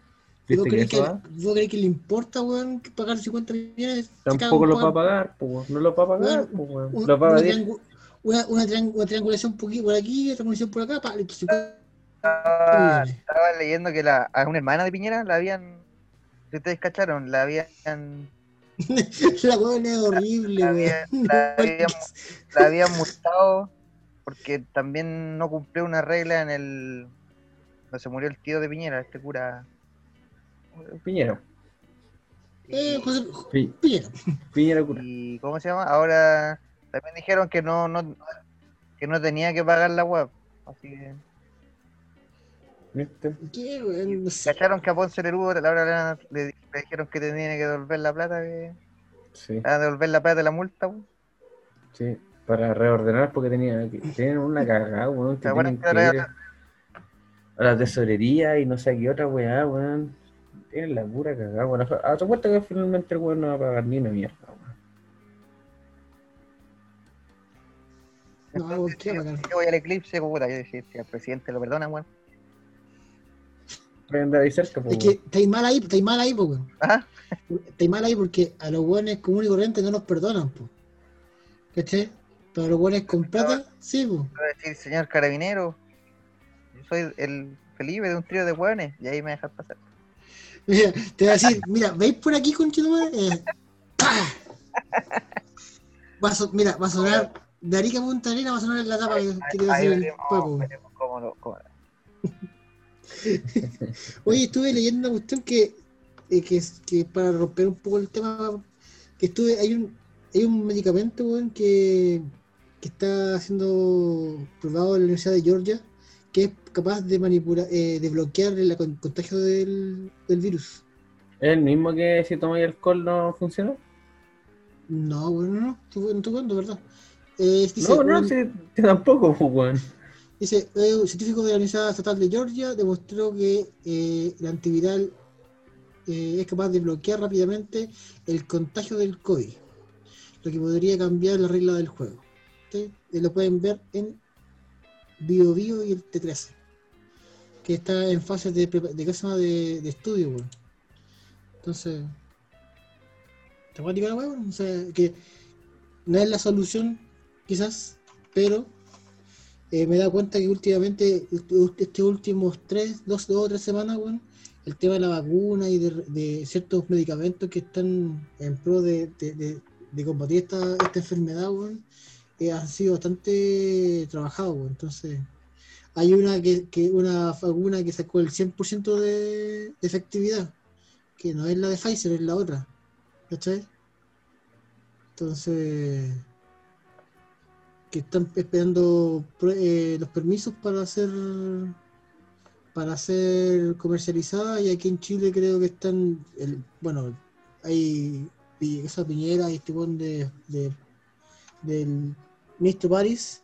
¿Vos ¿Viste que eso va? vos crees que le importa, weón, pagar 50 millones? Tampoco lo va a pagar, pues, weón. No lo va a pagar, Weón, pues, weón. Un- Lo va a una, triangu- una, una triang- una triangulación por aquí, por aquí, otra triangulación por acá, pa, listo, 50 Estaba, leyendo que la, a una hermana de Piñera la habían. Ustedes cacharon, la habían. La weón es horrible, La weón. habían, la habían, la habían multado porque también no cumplió una regla en el. Cuando se murió el tío de Piñera, este cura. Piñera. Eh, José, Pi- Piñera. Piñera cura. Y ¿cómo se llama? Ahora también dijeron que no, no que no tenía que pagar la web. Así que ¿Viste? ¿Qué, weón? No sé. cacharon que a Ponce ahora le, le dijeron que tenía que devolver la plata, que Sí. a devolver la plata de la multa. Sí, para reordenar porque tenía, tienen una cagada, weón, que ¿Se acuerdan tienen que que ir a la tesorería y no sé qué otra weá, weón. Tienen la pura cagada, weón. A tu cuenta que finalmente el weón no va a pagar ni una mierda, weón. No, weón, qué. Yo voy al eclipse, puta, yo decía, si al presidente lo perdona, weón. Ahí cerca, pues, Es que estáis mal ahí, estáis mal ahí, po, weón. Ajá. Estáis mal ahí porque a los buenos comunes y corrientes no nos perdonan, po. ¿Cachai? Pero a los buenos con plata, sí, po. Voy a decir, señor carabinero, yo soy el Felipe de un trío de hueones, y ahí me dejas pasar. Mira, te voy a decir, mira, ¿veis por aquí, conchetumare? Eh, va a so- mira, va a sonar de Arica Punta Arena, va a sonar en la tapa que que te va a Ahí hacer el veremos, Paco. veremos cómo lo- cómo- Oye, estuve leyendo una cuestión que, eh, que, para romper un poco el tema, que estuve, hay un, hay un medicamento weón, que, que está siendo probado en la Universidad de Georgia, que es capaz de manipular, eh, de bloquear el con- contagio del, del virus. ¿Es el mismo que si tomáis alcohol no funciona? No, bueno, no, no estoy jugando, ¿verdad? Eh, dice, No, no, un- sí, tampoco, pues, weón. Dice, eh, un científico de la Universidad Estatal de Georgia demostró que eh, el antiviral eh, es capaz de bloquear rápidamente el contagio del COVID, lo que podría cambiar la regla del juego. ¿sí? Eh, lo pueden ver en BioBio y el T13, que está en fase de, de, de, de estudio. weón. Entonces, ¿te acuerdas la weá, weón? O sea, que no es la solución, quizás, pero eh, me dado cuenta que últimamente, est- estos últimos tres, dos, dos o tres semanas, weón, el tema de la vacuna y de, de ciertos medicamentos que están en pro de, de- combatir esta, esta enfermedad, weón, eh, han sido bastante trabajados. Entonces, hay una que, una vacuna que sacó el 100% de, efectividad, que no es la de Pfizer, es la otra. ¿Cachai? Entonces, que están esperando eh, los permisos para ser para ser comercializada y aquí en Chile creo que están el, bueno hay esa Piñera y este de, de- del ministro París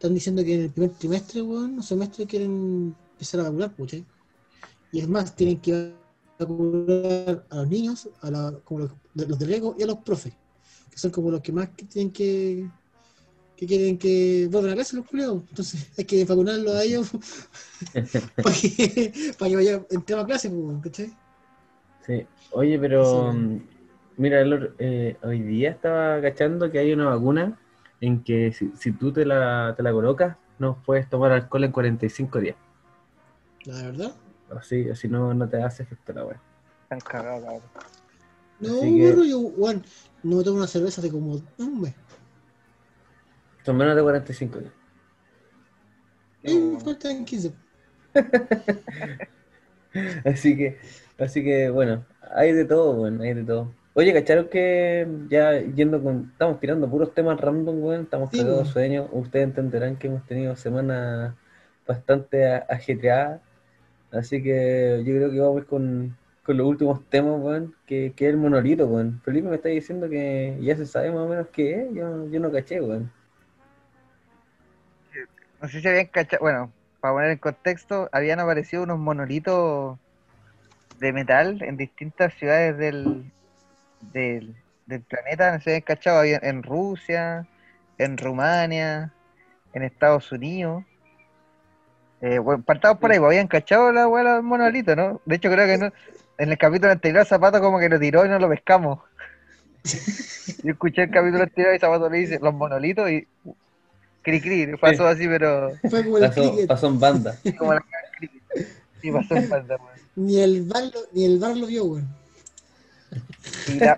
están diciendo que en el primer trimestre weón, o semestre quieren empezar a vacunar ¿cachai? y es más tienen que vacunar a los niños a la, como los, de- los de riesgo y a los profes que son como los que más que tienen que que quieren que vuelvan a clase los culiados. Entonces hay que vacunarlos a ellos para que, para que vayan a clase, pues, ¿cachai? Sí. Oye, pero Sí. mm, mira, el eh, hoy día estaba cachando que hay una vacuna en que si, si tú te la, te la colocas, no puedes tomar alcohol en 45 días. La verdad. Así, así no, no te hace efecto la weá. Están cagados, cabrón. No, que- yo, Juan, no me tomo una cerveza hace como un mes. Son menos de 45 días. Y me faltan 15. Así que, así que bueno, hay de todo, bueno, hay de todo. Oye, ¿cacharon que ya yendo con. Estamos tirando puros temas random, weón? Estamos Sí, cagados de sueño. Ustedes entenderán que hemos tenido semanas bastante ajetreadas. Así que yo creo que vamos con, con los últimos temas, weón, que, que es el monolito, weón. Felipe me está diciendo que ya se sabe más o menos qué es. Yo, yo no caché, weón. No sé si habían cachado, bueno, para poner en contexto, habían aparecido unos monolitos de metal en distintas ciudades del, del, del planeta, si habían cachado, había en Rusia, en Rumania, en Estados Unidos. Eh, bueno, partamos por ahí, pues, habían cachado la los monolitos, ¿no? De hecho, creo que no, en el capítulo anterior Zapato como que lo tiró y no lo pescamos. Yo escuché el capítulo anterior y Zapato le dice los monolitos y cri cri, pasó así, pero Fue como el Pasó, en banda. como la cri Sí, pasó en banda. Ni el bar lo, ni el bar lo vio, weón. Y la,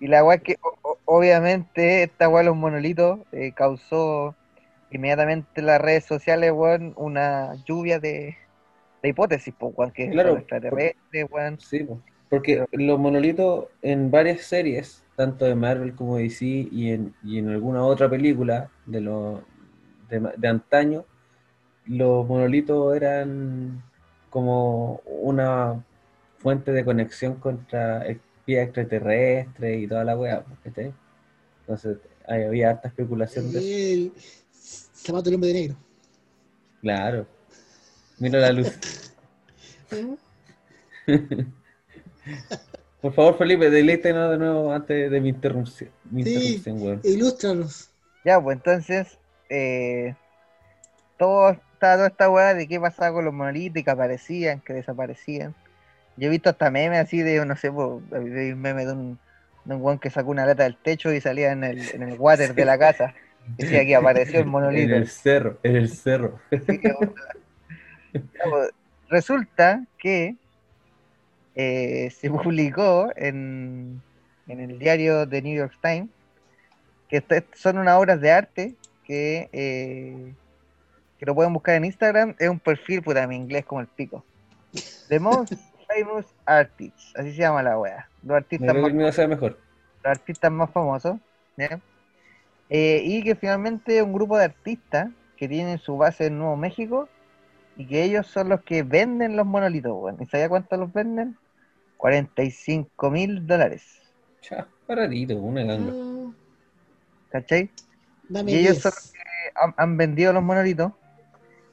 y la weá que, o- obviamente, esta weá los monolitos eh, causó inmediatamente en las redes sociales, weón, una lluvia de, de hipótesis, pues, weón, que Claro, son extraterrestres, weón. Sí, po. porque los monolitos en varias series, tanto de Marvel como de DC y en, y en alguna otra película de, lo, de, de antaño, los monolitos eran como una fuente de conexión contra espías extraterrestres y toda la weá, ¿cachai? Entonces ahí había harta especulación de eso. El zapato del hombre de negro. Claro. Mira la luz. Por favor, Felipe, deleítenos de nuevo antes de mi interrupción. Mi Sí. interrupción. Ilústranos. Ya, pues entonces, eh, todo, estaba toda esta weá de qué pasaba con los monolitos que aparecían, que desaparecían. Yo he visto hasta memes así de, no sé, un meme de un, de un weón que sacó una lata del techo y salía en el, en el water de la casa. Decía que apareció el En monolito. el cerro, en el cerro. Sí, que pues, Resulta que eh, se publicó en, en el diario The New York Times que son unas obras de arte que, eh, que lo pueden buscar en Instagram. Es un perfil, puta, en inglés como el pico. The Most Famous Artists, así se llama la wea. Los artistas más sea mejor. los artistas más famosos, ¿ya? Eh, y que finalmente un grupo de artistas que tienen su base en Nuevo México y que ellos son los que venden los monolitos, weón. ¿Y sabía cuánto los venden? 45 mil dólares, Cha, paradito, una ganga. Ah, ¿cachai? Dame Y ellos 10. son los que han, han vendido los monolitos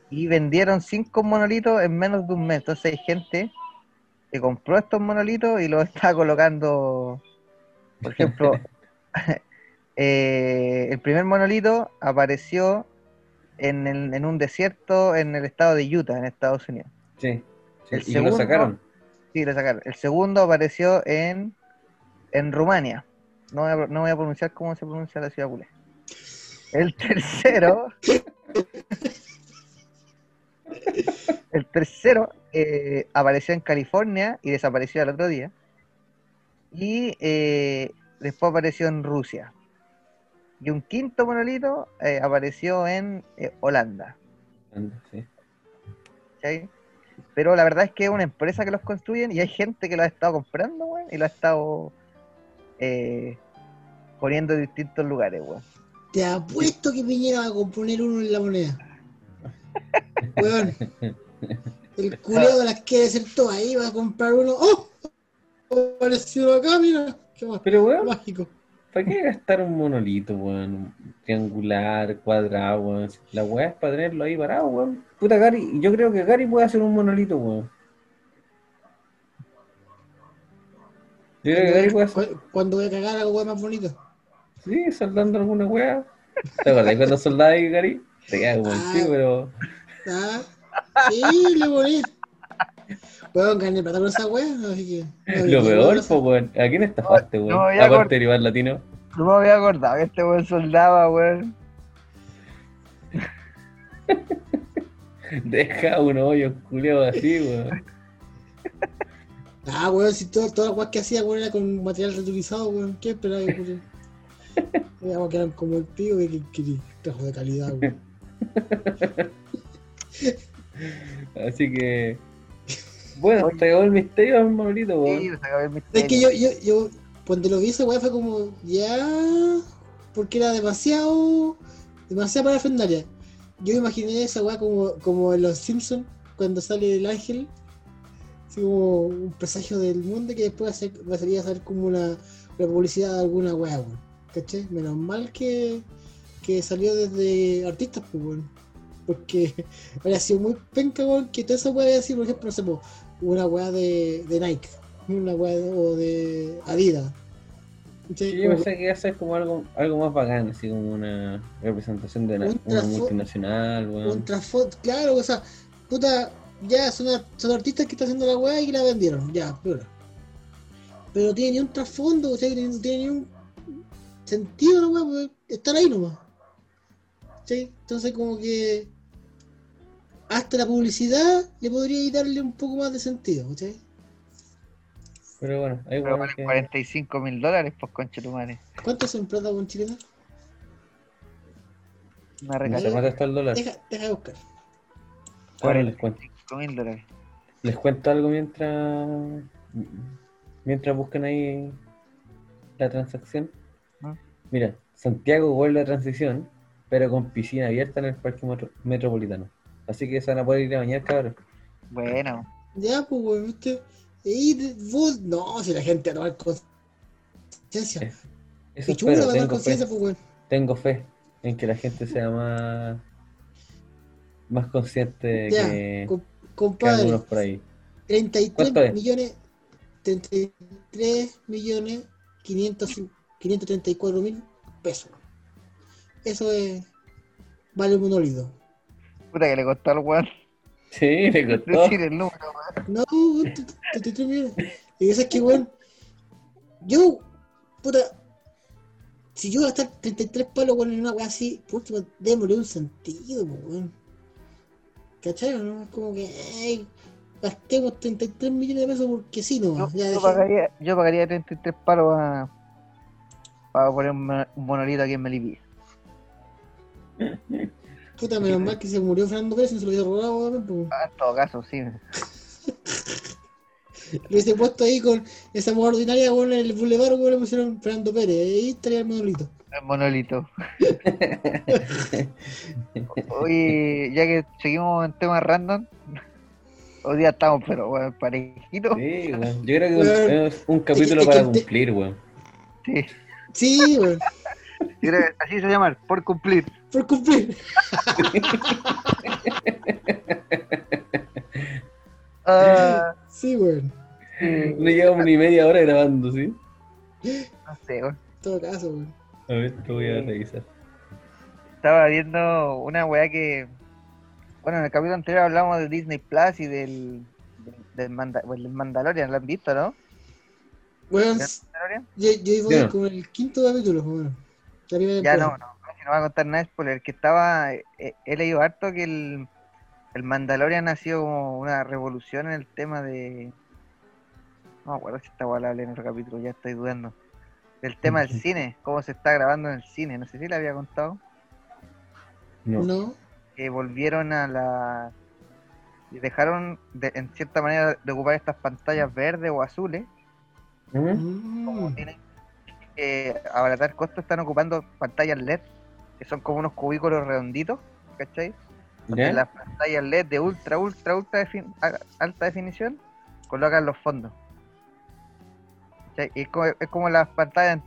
y vendieron 5 monolitos en menos de un mes. Entonces hay gente que compró estos monolitos y los está colocando, por ejemplo, eh, el primer monolito apareció en, el- en un desierto en el estado de Utah, en Estados Unidos. Sí. sí, El Y lo segundo- sacaron. Sí, lo sacaron. El segundo apareció en, en Rumania. No voy, a, no voy a pronunciar cómo se pronuncia la ciudad culé. El tercero. el tercero eh, apareció en California y desapareció al otro día. Y eh, después apareció en Rusia. Y un quinto monolito eh, apareció en eh, Holanda. Anda, sí. ¿cachai? Pero la verdad es que es una empresa que los construyen y hay gente que lo ha estado comprando, weón, y lo ha estado eh, poniendo en distintos lugares, weón. Te apuesto que Piñera va a componer uno en la moneda. Weón. El culeo de las quiere hacer todas. Ahí va a comprar uno. ¡Oh! Apareció acá, mira. Qué más Pero, weón, mágico. ¿para qué gastar un monolito, weón? Triangular, cuadrado, weón. La weá es para tenerlo ahí parado, weón. Puta, Gary, yo creo que Gary puede hacer un monolito, weón. Yo creo que Gary puede hacer. Cu- Cuando voy a cagar algo más bonito. Sí, soldando alguna weá. ¿Te acuerdas cuando soldaba Gary? Te queda como el Ah. pero. Ah, sí, le morí. Weón, gané plata con esa wea, así que. no, Lo peor, po, weón. ¿A quién estafaste, weón? no, Aparte cort- de Iván Latino. No me había acordado que este weón soldaba, weón. Deja un hoyo culiao así, weón. Ah, weón, si todo, todas las weas que hacía, weón, era con material reutilizado, weón. ¿Qué esperaba pusiera? Digamos que eran como el pico que, que, que trajo de calidad, weón. Así que. Bueno, te acabó el misterio, monolito, Sí, se acabó el misterio. Es que yo, yo, yo, cuando lo vi esa weá fue como, ya, porque era demasiado, demasiado parafernalia. Yo imaginé esa weá como, como en los Simpsons, cuando sale el ángel, así como un presagio del mundo que después va a ser- va a salir a ser como una, una publicidad de alguna weá, weón. ¿Cachai? Menos mal que, que salió desde artistas, pues, weón. Porque habría sido muy penca, que toda esa weá había sido, por ejemplo, no sé, una weá de, de Nike, una weá de, o de Adidas. Sí, yo pensé que iba a ser como algo, algo más bacán, así como una representación de una, Un una trasfo- multinacional, weón. un trasfondo, claro, o sea, puta, ya son, ar- son artistas que están haciendo la weá y la vendieron, ya, pero Pero no tiene ni un trasfondo, o sea, no tiene ni un sentido la weá, estar ahí nomás. ¿Sí? Entonces como que hasta la publicidad le podría darle un poco más de sentido, ¿sí? Pero bueno, hay Pero valen que... 45 mil dólares, pues concha tu madre. ¿Cuánto se en plata con chilena? Una recarga. cuánto está el dólar. Deja, deja de buscar. Ahora les cuento. 45 mil dólares. Les cuento algo mientras mientras buscan ahí la transacción. ¿Ah? Mira, Santiago vuelve a transición, pero con piscina abierta en el parque metro- metropolitano. Así que se van a poder ir a bañar, cabrón. Bueno, Ya, pues, weón, ¿viste? Y vos, no, si la gente va a tomar conciencia. Eso chulo va espero, a tomar tengo conciencia, fe, pues, weón. tengo fe en que la gente sea más más consciente Ya, que, com- que compadre, algunos por ahí. 33 ¿Cuánto es? millones, 33 millones 500, 534 mil pesos. Eso es, vale un monólido. Puta que le costó al weón Sí, le costó. decir el número, weón. No, 33 millones. Y eso es que, weón, yo, puta, si yo gastar 33 palos, weón, en una weá así, puta, démosle un sentido, weón. ¿Cachai? o ¿No? Es como que, ey, gastemos 33 millones de pesos porque sí, no. Yo, ya yo pagaría, yo pagaría 33 palos para, para poner un monolito aquí en Melipilla. Puta, menos mal que se murió Fernando Pérez y se lo hubiese robado, weón. Ah, En todo caso, sí. Lo hubiese puesto ahí con esa mujer ordinaria, weón, en el boulevard, weón, le pusieron Fernando Pérez. Ahí estaría el monolito. El monolito. Oye, ya que seguimos en temas random, hoy día estamos, pero bueno, parejitos. Sí, weón. Yo creo que Weón. es un capítulo es que para cumplir, weón. Sí, Sí, weón, así se llama, por cumplir. por cumplir. Ah, Sí, weón. No llevamos ni media hora grabando, ¿sí? no sé, weón. En todo caso, weón. A ver, lo voy a revisar. Estaba viendo una weá que. Bueno, en el capítulo anterior hablamos de Disney Plus y del. del, Manda- bueno, del Mandalorian, ¿lo han visto, no? Weón, ¿Ya, Mandalorian? yo, yo voy no. con el quinto capítulo, weón. Ya no, temporada. no, si no va a contar nada de spoiler. Que estaba. eh, he leído harto que el. El Mandalorian ha sido como una revolución en el tema de. No me acuerdo si esta weá la hablé en otro capítulo, ya estoy dudando. Del tema del cine, cómo se está grabando en el cine. No sé si le había contado. No. No. que volvieron a la y dejaron de- en cierta manera de ocupar estas pantallas verdes o azules ¿Mm? como tienen que abaratar costos están ocupando pantallas LED que son como unos cubículos redonditos ¿cachai? Las pantallas LED de ultra ultra ultra defin- alta definición colocan los fondos ¿Cachai? Y es como, es como las pantallas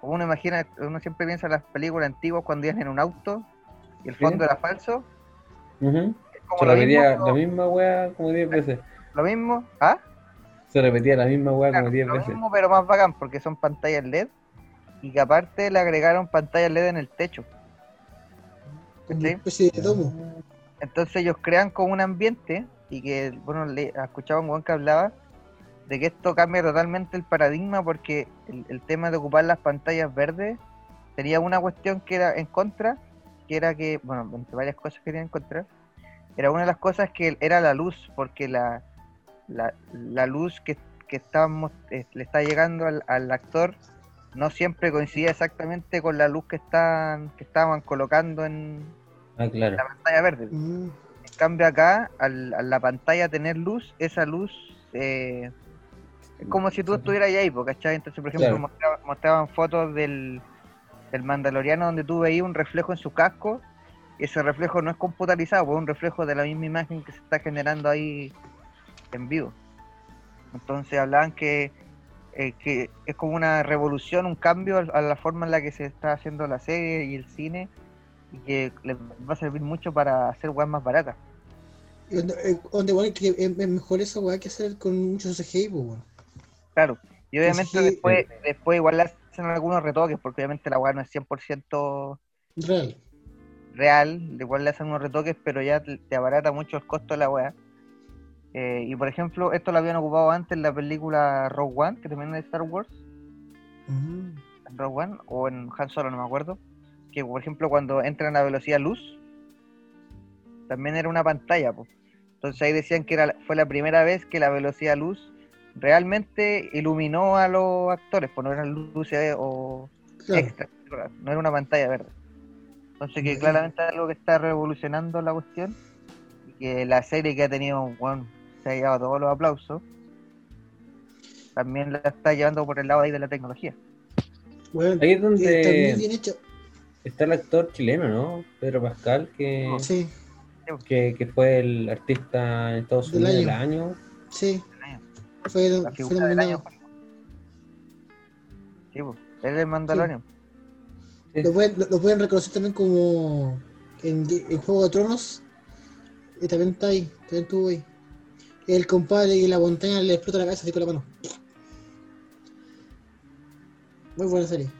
como uno imagina uno siempre piensa en las películas antiguas cuando iban en un auto y el Sí. fondo era falso Ujú. es como Se lo mismo, repetía pero- la misma weá como 10 veces. Lo mismo, ¿ah? Se repetía la misma weá Claro, como 10 lo veces. mismo, pero más bacán, porque son pantallas LED y que aparte le agregaron pantallas LED en el techo. ¿Sí? especie de tomo. Entonces ellos crean como un ambiente y que, bueno, le escuchaba un buen que hablaba de que esto cambia totalmente el paradigma porque el, el tema de ocupar las pantallas verdes tenía una cuestión que era en contra, que era que, bueno, entre varias cosas que tenía en contra, era una de las cosas que era la luz, porque la, la, la luz que, que estábamos, eh, le está llegando al, al actor no siempre coincidía exactamente con la luz que están que estaban colocando en Ah, claro. la pantalla verde. Mm. En cambio acá, al, a la pantalla tener luz, esa luz eh, Es como si tú estuvieras ahí, ¿cachai? Entonces, por ejemplo, Claro. mostraba- mostraban fotos del, del Mandaloriano donde tú veías un reflejo en su casco. Y ese reflejo no es computarizado, pues es un reflejo de la misma imagen que se está generando ahí en vivo. Entonces hablaban que, eh, que es como una revolución, un cambio a la forma en la que se está haciendo la serie y el cine. Y que les va a servir mucho para hacer weas más baratas. Donde, eh, bueno, que es, mejor esa weá que hacer con muchos CGI, pues. Claro. Y obviamente después, después igual le hacen algunos retoques, porque obviamente la wea no es 100% Real. real, igual le hacen unos retoques, pero ya te, abarata mucho el costo de la wea. Eh, y por ejemplo, esto lo habían ocupado antes en la película Rogue One, que también es de Star Wars, Mm. en Rogue One, o en Han Solo, no me acuerdo. Que por ejemplo, cuando entran a velocidad luz, también era una pantalla. po. Entonces ahí decían que era, fue la primera vez que la velocidad luz realmente iluminó a los actores, pues no eran luces o Claro. extra, no era una pantalla verde. Entonces que claramente es algo que está revolucionando la cuestión y que la serie que ha tenido, bueno, se ha llevado todos los aplausos, también la está llevando por el lado ahí de la tecnología. Ahí es Está muy donde bien hecho. está el actor chileno, ¿no? Pedro Pascal, que, Sí, que, que fue el artista en Estados Del Unidos del año. año. sí. Fue, La fue del año. Sí, pues, él es el Mandalorian. Sí. Lo pueden, lo, lo pueden reconocer también como en, en Juego de Tronos. Y también está ahí, también estuvo ahí. El compadre y la montaña le explota la cabeza así con la mano. Muy buena serie.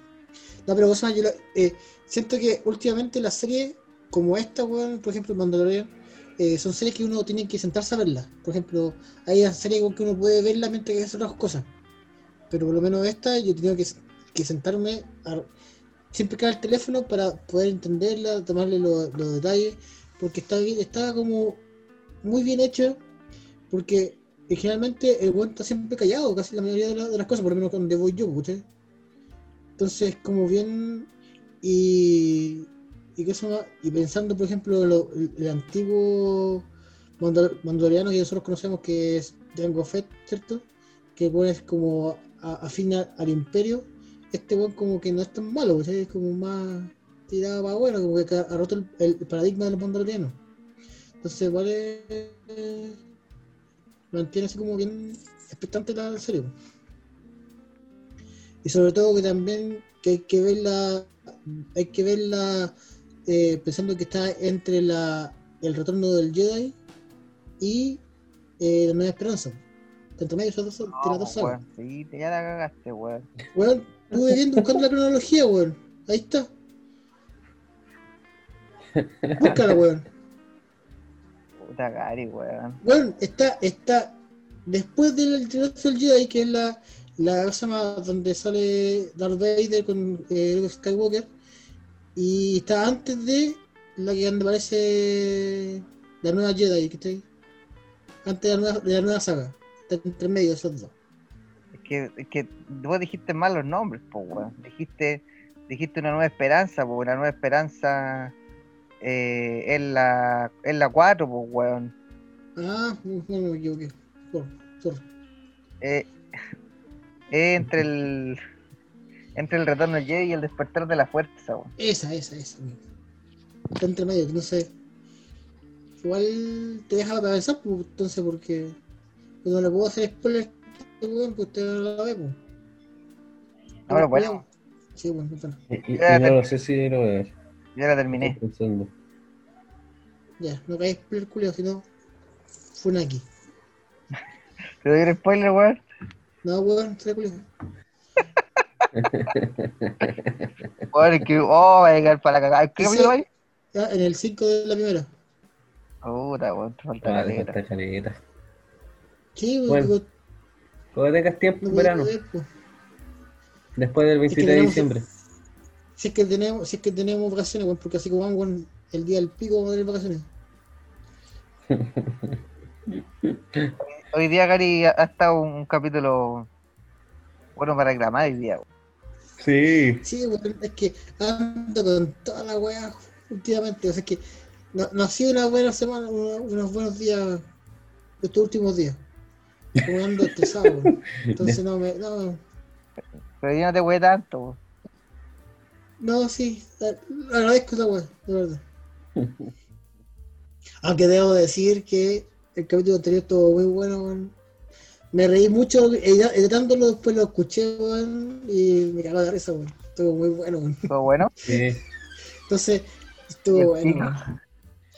No, pero cosa, yo eh, siento que últimamente las series como esta, weón, por ejemplo, Mandalorian, eh, son series que uno tiene que sentarse a verlas. Por ejemplo, hay series que uno puede verla mientras que hace otras cosas. Pero por lo menos esta, yo he tenido que, sentarme a, siempre cae el teléfono para poder entenderla, tomarle lo- los detalles, porque está bien, está como muy bien hecho, porque eh, generalmente el buen está siempre callado, casi la mayoría de, la- de las cosas, por lo menos donde voy yo, ¿cachai? Entonces, como bien, y, y, se llama? y pensando, por ejemplo, lo- el, antiguo mandal- mandaloriano que nosotros conocemos, que es Jango Fett, ¿cierto? Que pone como a- afín a- al imperio, este weón como que no es tan malo, ¿cachai? Es como más tirado para bueno, como que ha roto el, paradigma de los mandalorianos. Entonces, eh, mantiene así como bien expectante la serie. Y sobre todo que también que hay que verla, hay que verla eh, pensando que está entre la el retorno del Jedi y eh, la nueva esperanza. Entre medio esas dos, No, dos weón, sí, te- ya la cagaste, weón. Weón, estuve viendo buscando la cronología, weón. Ahí está. Búscala, weón. Puta Gary, weón. Weón, está, está después del Retorno del Jedi, que es la, la donde sale Darth Vader con eh, Skywalker. Y está antes de la que donde aparece la nueva Jedi, que está ahí. Antes de la nueva, de la nueva saga. Está entre medio de esos dos. Es que, es que vos dijiste mal los nombres, pues, weón. Dijiste, dijiste una nueva esperanza, pues, una nueva esperanza eh, es la, es la 4, pues, weón. Ah, bueno, me equivoqué. Sorry, sorry. Eh, es entre el entre el retorno del Jedi y el despertar de la fuerza, weón. Esa, esa, esa. Está entre medio, no sé. Igual te deja para pensar, pues, entonces, porque pues, no le puedo hacer spoiler a este weón, pues usted no la ve, pues. No, pero bueno, Sí, bueno, bueno. Y, y- y no lo sé si lo voy a ver. Ya la terminé. Ya, no caes spoiler culio, sino Funaki. ¿Te doy el spoiler, weón? No, weón, será culio. Weón, es que, oh, va a llegar para la cagada. ¿Qué capítulo hay? Ya, en el 5 de la primera. Puta, weón, te falta Ah, la te letra. falta caleta. Sí, weón, Bueno, Cuando tengas tiempo, no verano, pues. después del que 23 de diciembre. Si es que tenemos, si es que tenemos vacaciones, porque así como vamos, el día del pico vamos a tener vacaciones. Hoy día, Gary, ha estado un capítulo bueno para reclamar hoy día. Sí. Sí, es que ando con toda la weá últimamente. O sea, es que no, no ha sido una buena semana, una- unos buenos días estos últimos días. como ando estresado. Entonces no me. No, Pero yo no te huele tanto, weón. No sí. Agradezco esa weón, de verdad. Aunque debo decir que el capítulo anterior estuvo muy bueno, weón. Me reí mucho editándolo, después lo escuché, weón, y me cagó de risa, weón. Estuvo muy bueno, weón. Pero bueno, Sí. Entonces, estuvo bueno, weón.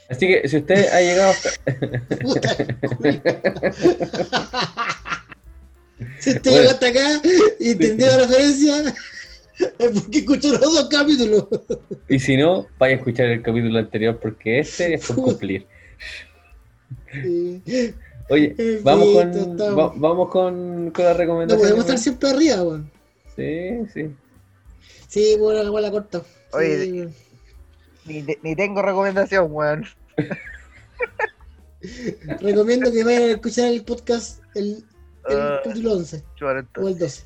Así que si usted ha llegado hasta... Si usted llegó hasta acá y entendió la referencia, porque escuchó los dos capítulos. Y si no, vaya a escuchar el capítulo anterior porque este es por cumplir. Sí. Oye, vamos con, va- vamos con, con la No recomendación. podemos estar siempre arriba, weón. Sí, sí. Sí, bueno, la bola corta. Sí, Oye, ni, ni tengo recomendación, weón. recomiendo que vayan a escuchar el podcast, el, el Ah. capítulo 11 Chúbalo o el 12.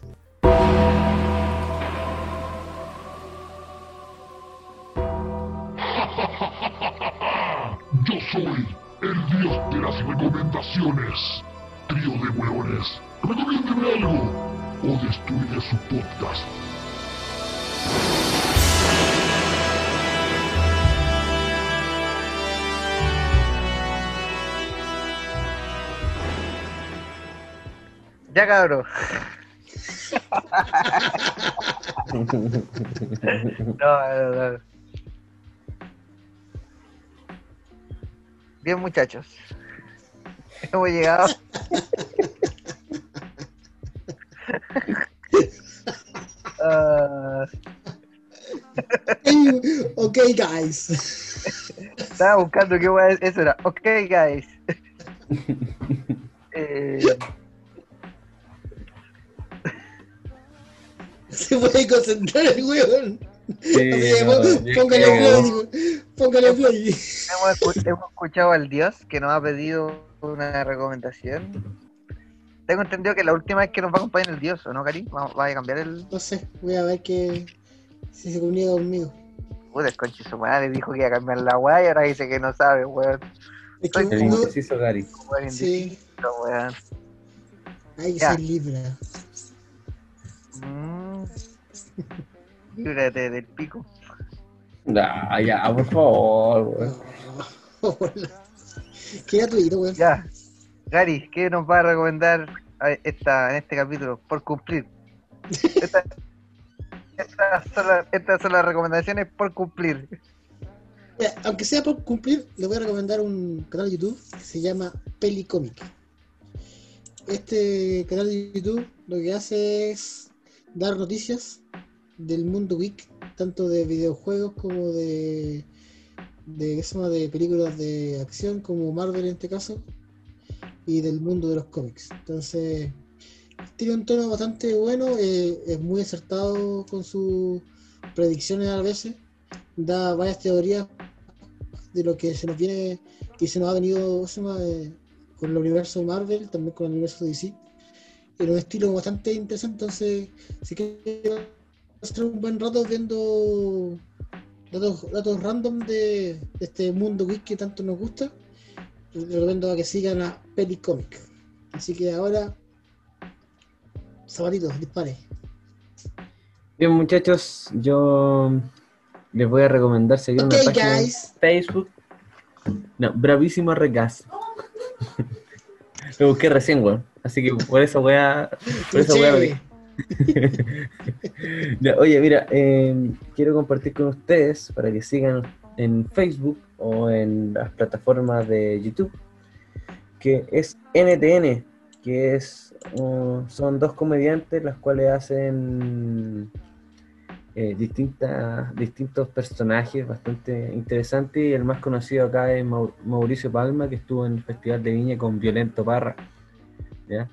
Dios de las recomendaciones. Trío de hueones, recomiéndeme algo o destruiré su podcast. Ya, cabrón. No, no, no. Bien, muchachos. Hemos llegado. Hey, ok, guys. estaba buscando qué guay eso era. Ok, guys. Eh, Se puede concentrar el weón. Sí, no, póngale play, póngale play. hemos, hemos escuchado al Dios que nos ha pedido una recomendación. Tengo entendido que la última vez que nos va a acompañar el Dios, ¿o no, Karim? Va, va a cambiar el. No sé, voy a ver que si se comunica conmigo. Puta, el conche su madre dijo que iba a cambiar la weá y ahora dice que no sabe, weón. Es que El no, indeciso Sí. indeciso, weón. hay que Ya. ser libre. Mm. Líbrate del pico. Ah, ya, por favor, weón. Qué gratuito, weón. Ya. Gary, ¿qué nos va a recomendar a esta, en este capítulo? Por cumplir. Esta- estas, son las, estas son las recomendaciones por cumplir. Aunque sea por cumplir, les voy a recomendar un canal de YouTube que se llama Pelicomic. Este canal de YouTube lo que hace es dar noticias del mundo geek, tanto de videojuegos como de, de, ¿qué se llama? de películas de acción, como Marvel en este caso, y del mundo de los cómics. Entonces, tiene un tono bastante bueno, eh, es muy acertado con sus predicciones a veces, da varias teorías de lo que se nos viene y se nos ha venido. Eh, con el universo Marvel, también con el universo DC, en un estilo bastante interesante. Entonces, si quieren pasar un buen rato viendo datos, datos random de, de este mundo geek que tanto nos gusta, les recomiendo a que sigan a Pelicomic. Así que ahora, zapatitos, dispare. Bien, muchachos, yo les voy a recomendar seguir Ok, una página guys. en Facebook. No, bravísimo regazo. Lo busqué recién, weón. Así que por eso voy a. Por eso voy a Che, Oye, mira, eh, quiero compartir con ustedes para que sigan en Facebook o en las plataformas de YouTube, que es NTN, que es son dos comediantes las cuales hacen eh, distintas, distintos personajes bastante interesantes y el más conocido acá es Mau- Mauricio Palma, que estuvo en el Festival de Viña con Violento Parra, ¿ya?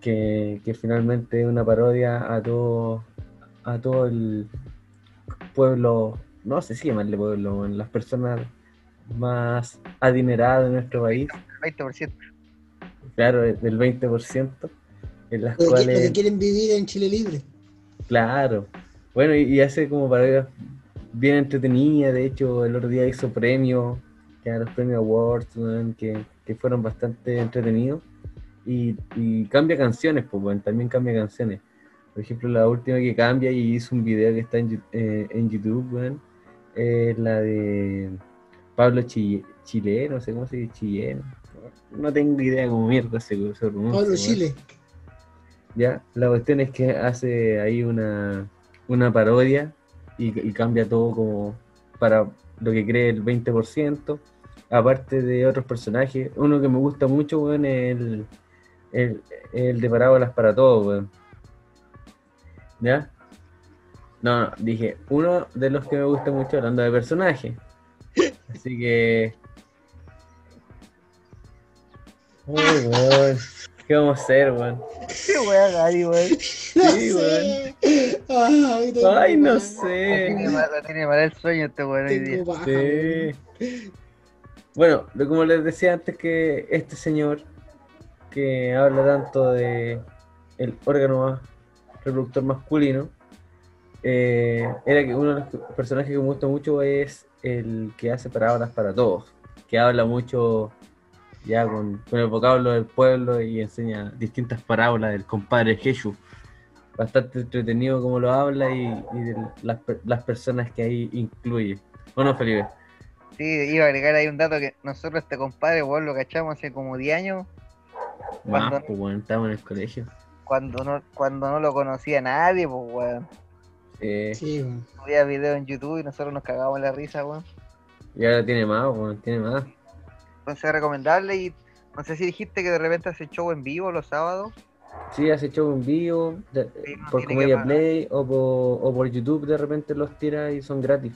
Que, que finalmente es una parodia a todo, a todo el pueblo, no sé si llamarle pueblo, en las personas más adineradas de nuestro país, 20%. claro, del 20%, en las cuales... que quieren vivir en Chile libre. Claro. Bueno, y, y hace como parodias bien entretenida. De hecho, el otro día hizo premios, que eran los premios Awards, que, que fueron bastante entretenidos. Y, y cambia canciones, pues bueno, también cambia canciones. Por ejemplo, la última que cambia y hizo un video que está en, eh, en YouTube, weón, es la de Pablo Chi- Chile, no sé cómo se dice, Chileno. No tengo idea cómo mierda se, se pronuncia. Pablo. Chile. Ya, la cuestión es que hace ahí una, una parodia y, y cambia todo como para lo que cree el 20%, aparte de otros personajes. Uno que me gusta mucho, weón, es el, el, el de Parábolas para Todos, weón. ¿Ya? No, no, dije, uno de los que me gusta mucho hablando de personajes. Así que... Uy, weón. ¿Qué vamos a hacer, weón? Qué wea, Gary, weón. Sí, sé. Ay, no La tiene sé. mal, tiene mal el sueño este weón hoy día. Weón. Sí. Bueno, como les decía antes que este señor que habla tanto de el órgano reproductor masculino, eh, era que uno de los personajes que me gusta mucho es el que hace parábolas para todos, que habla mucho ya con, con el vocablo del pueblo y enseña distintas parábolas del compadre Jesús. Bastante entretenido como lo habla y, de las, las personas que ahí incluye. ¿O no, Felipe? Sí, iba a agregar ahí un dato que nosotros este compadre, weón, lo cachamos hace como 10 años, Cuando- pues bueno, estábamos en el colegio. cuando no, cuando no lo conocía nadie, pues weón. Eh, Sí, weón. Subía videos en YouTube y nosotros nos cagábamos la risa, weón. y ahora tiene más, bueno, tiene más. Entonces es recomendable y no sé si dijiste que de repente hace show en vivo los sábados. Sí, hace show en vivo, de- Sí, no por Comedia. Play o por, o por YouTube de repente los tira y son gratis.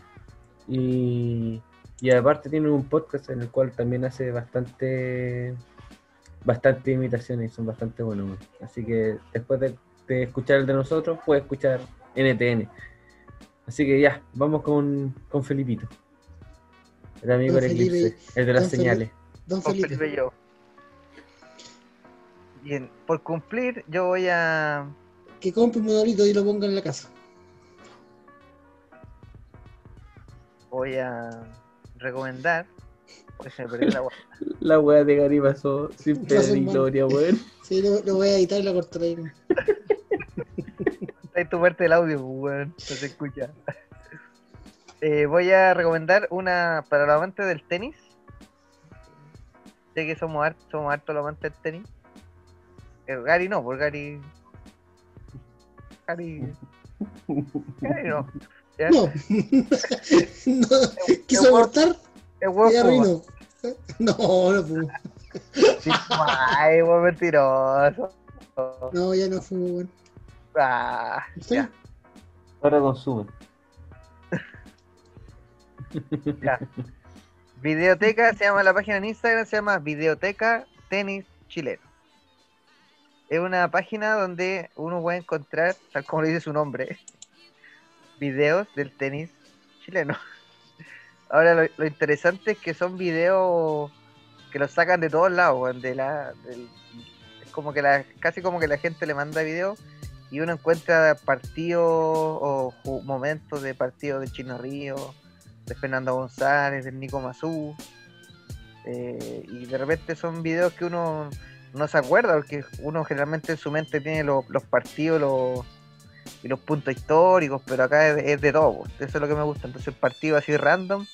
Y, y aparte tiene un podcast en el cual también hace bastante bastante imitaciones y son bastante buenos. Así que después de, de escuchar el de nosotros, puedes escuchar NTN. Así que ya, vamos con, con Felipito. El amigo del Felipe, eclipse, el de las don Felipe. señales. Don Felipe. Felipe yo. Bien, por cumplir yo voy a Que compre un monolito y lo ponga en la casa. voy a recomendar. Pues la wea. De Gary pasó sin pena ni gloria, weón. Sí, lo, lo voy a editar y lo cortaré ahí. Está en tu parte del audio, pues, weón. No se escucha. Eh, voy a recomendar una para los amantes del tenis. Sé que somos hartos, somos hartos los amantes del tenis. Eh, Gary no, por Gary. Gary. Gary no. ¿ya? No. no. ¿Quiso abortar? Es huevo. No, no fumo. Sí, ay, huevo mentiroso. No, ya no fumo, weón. Ah, ya, Ahora consume. ya. Videoteca, se llama la página en Instagram, se llama Videoteca Tenis Chileno. Es una página donde uno puede encontrar, tal como le dice su nombre, videos del tenis chileno. Ahora lo, interesante es que son videos que los sacan de todos lados, de la, del- es como que la, casi como que la gente le manda videos y uno encuentra partidos o momentos de partidos de Chino Río, de Fernando González, del Nico Mazú, eh, y de repente son videos que uno no se acuerda, porque uno generalmente en su mente tiene lo- los partidos los, y los puntos históricos, pero acá es, es de todo, pues, eso es lo que me gusta, entonces partidos así random.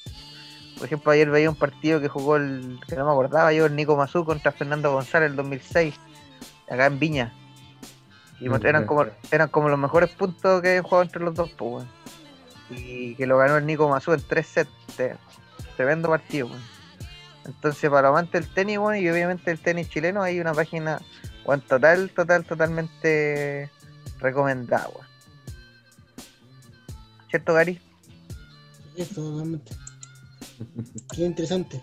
Por ejemplo, ayer veía un partido que jugó el, que no me acordaba yo, el Nico Mazú contra Fernando González el 2006, acá en Viña. Y Mm, eran como, eran como los mejores puntos que he jugado entre los dos, pues, weón. Y que lo ganó el Nico Mazú en tres sets. te- Tremendo partido. Entonces, para amantes del tenis, weón, y obviamente el tenis chileno, hay una página, total, total, totalmente recomendada, weón. ¿Cierto, Gary? Eso, totalmente. Qué interesante.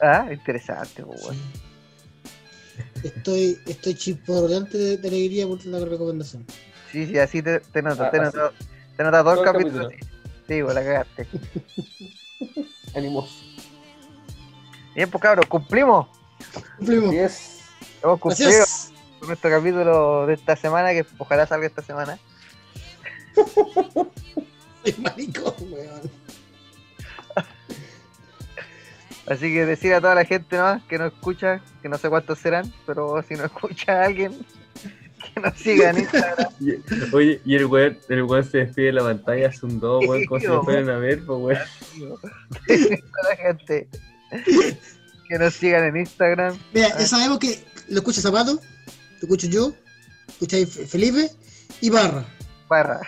Ah, interesante, pues, weón. Estoy, estoy chisporroteante de, de alegría por la recomendación. Sí, sí, así te, te noto, Ah, te así. noto, te noto todo Todo el capítulo. capítulo. Sí, Sí, weón, la cagaste. Animoso. Bien, pues cabros, cumplimos. Cumplimos. Así es. Hemos cumplido nuestro capítulo de esta semana, que ojalá salga esta semana. Soy maricón, weón. Así que decir a toda la gente ¿no? que no escucha, que no sé cuántos serán, pero si no escucha a alguien, que nos siga en Instagram. Oye, y el weón, el weón se despide de la pantalla, es un dos, weón, como si Sí, lo fueran a ver, pues weón. A la gente que nos sigan en Instagram. Mira, ya sabemos que lo escucha Zapato, lo escucho yo, Fe- Felipe y Barra. Barra.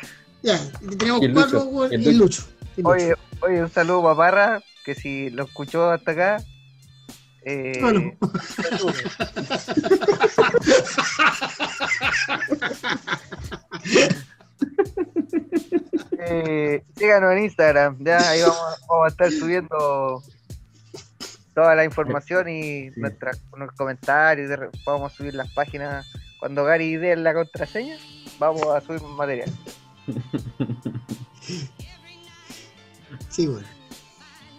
Ya, tenemos Y el cuatro, Lucho, y el y el Lucho. y el Lucho. Oye, oye, un saludo para Parra, que si lo escuchó hasta acá. Eh, Bueno. sube. Eh, síganos en Instagram, ya ahí vamos, vamos a estar subiendo toda la información y Sí. nuestra, unos comentarios, de vamos a subir las páginas. Cuando Gary dé la contraseña, vamos a subir más material. Sí, bueno.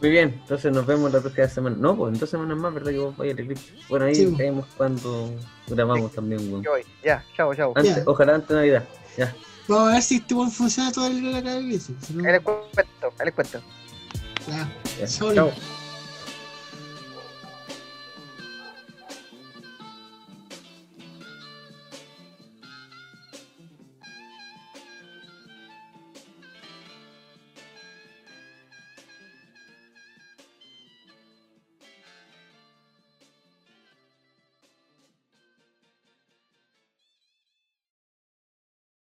Muy bien, entonces nos vemos la próxima semana. No, pues en dos semanas más, ¿verdad? Que vos vayas al eclipse. Bueno, ahí Sí, pues. vemos cuando grabamos también, weón. Yo voy, ya, chao, chao. Antes, Ya. ojalá antes de Navidad. Ya. Vamos a ver si este weón funciona todo el la cabeza. Si no, Ahí les cuento, ahí les cuento. ya. ya. Chao. Chao.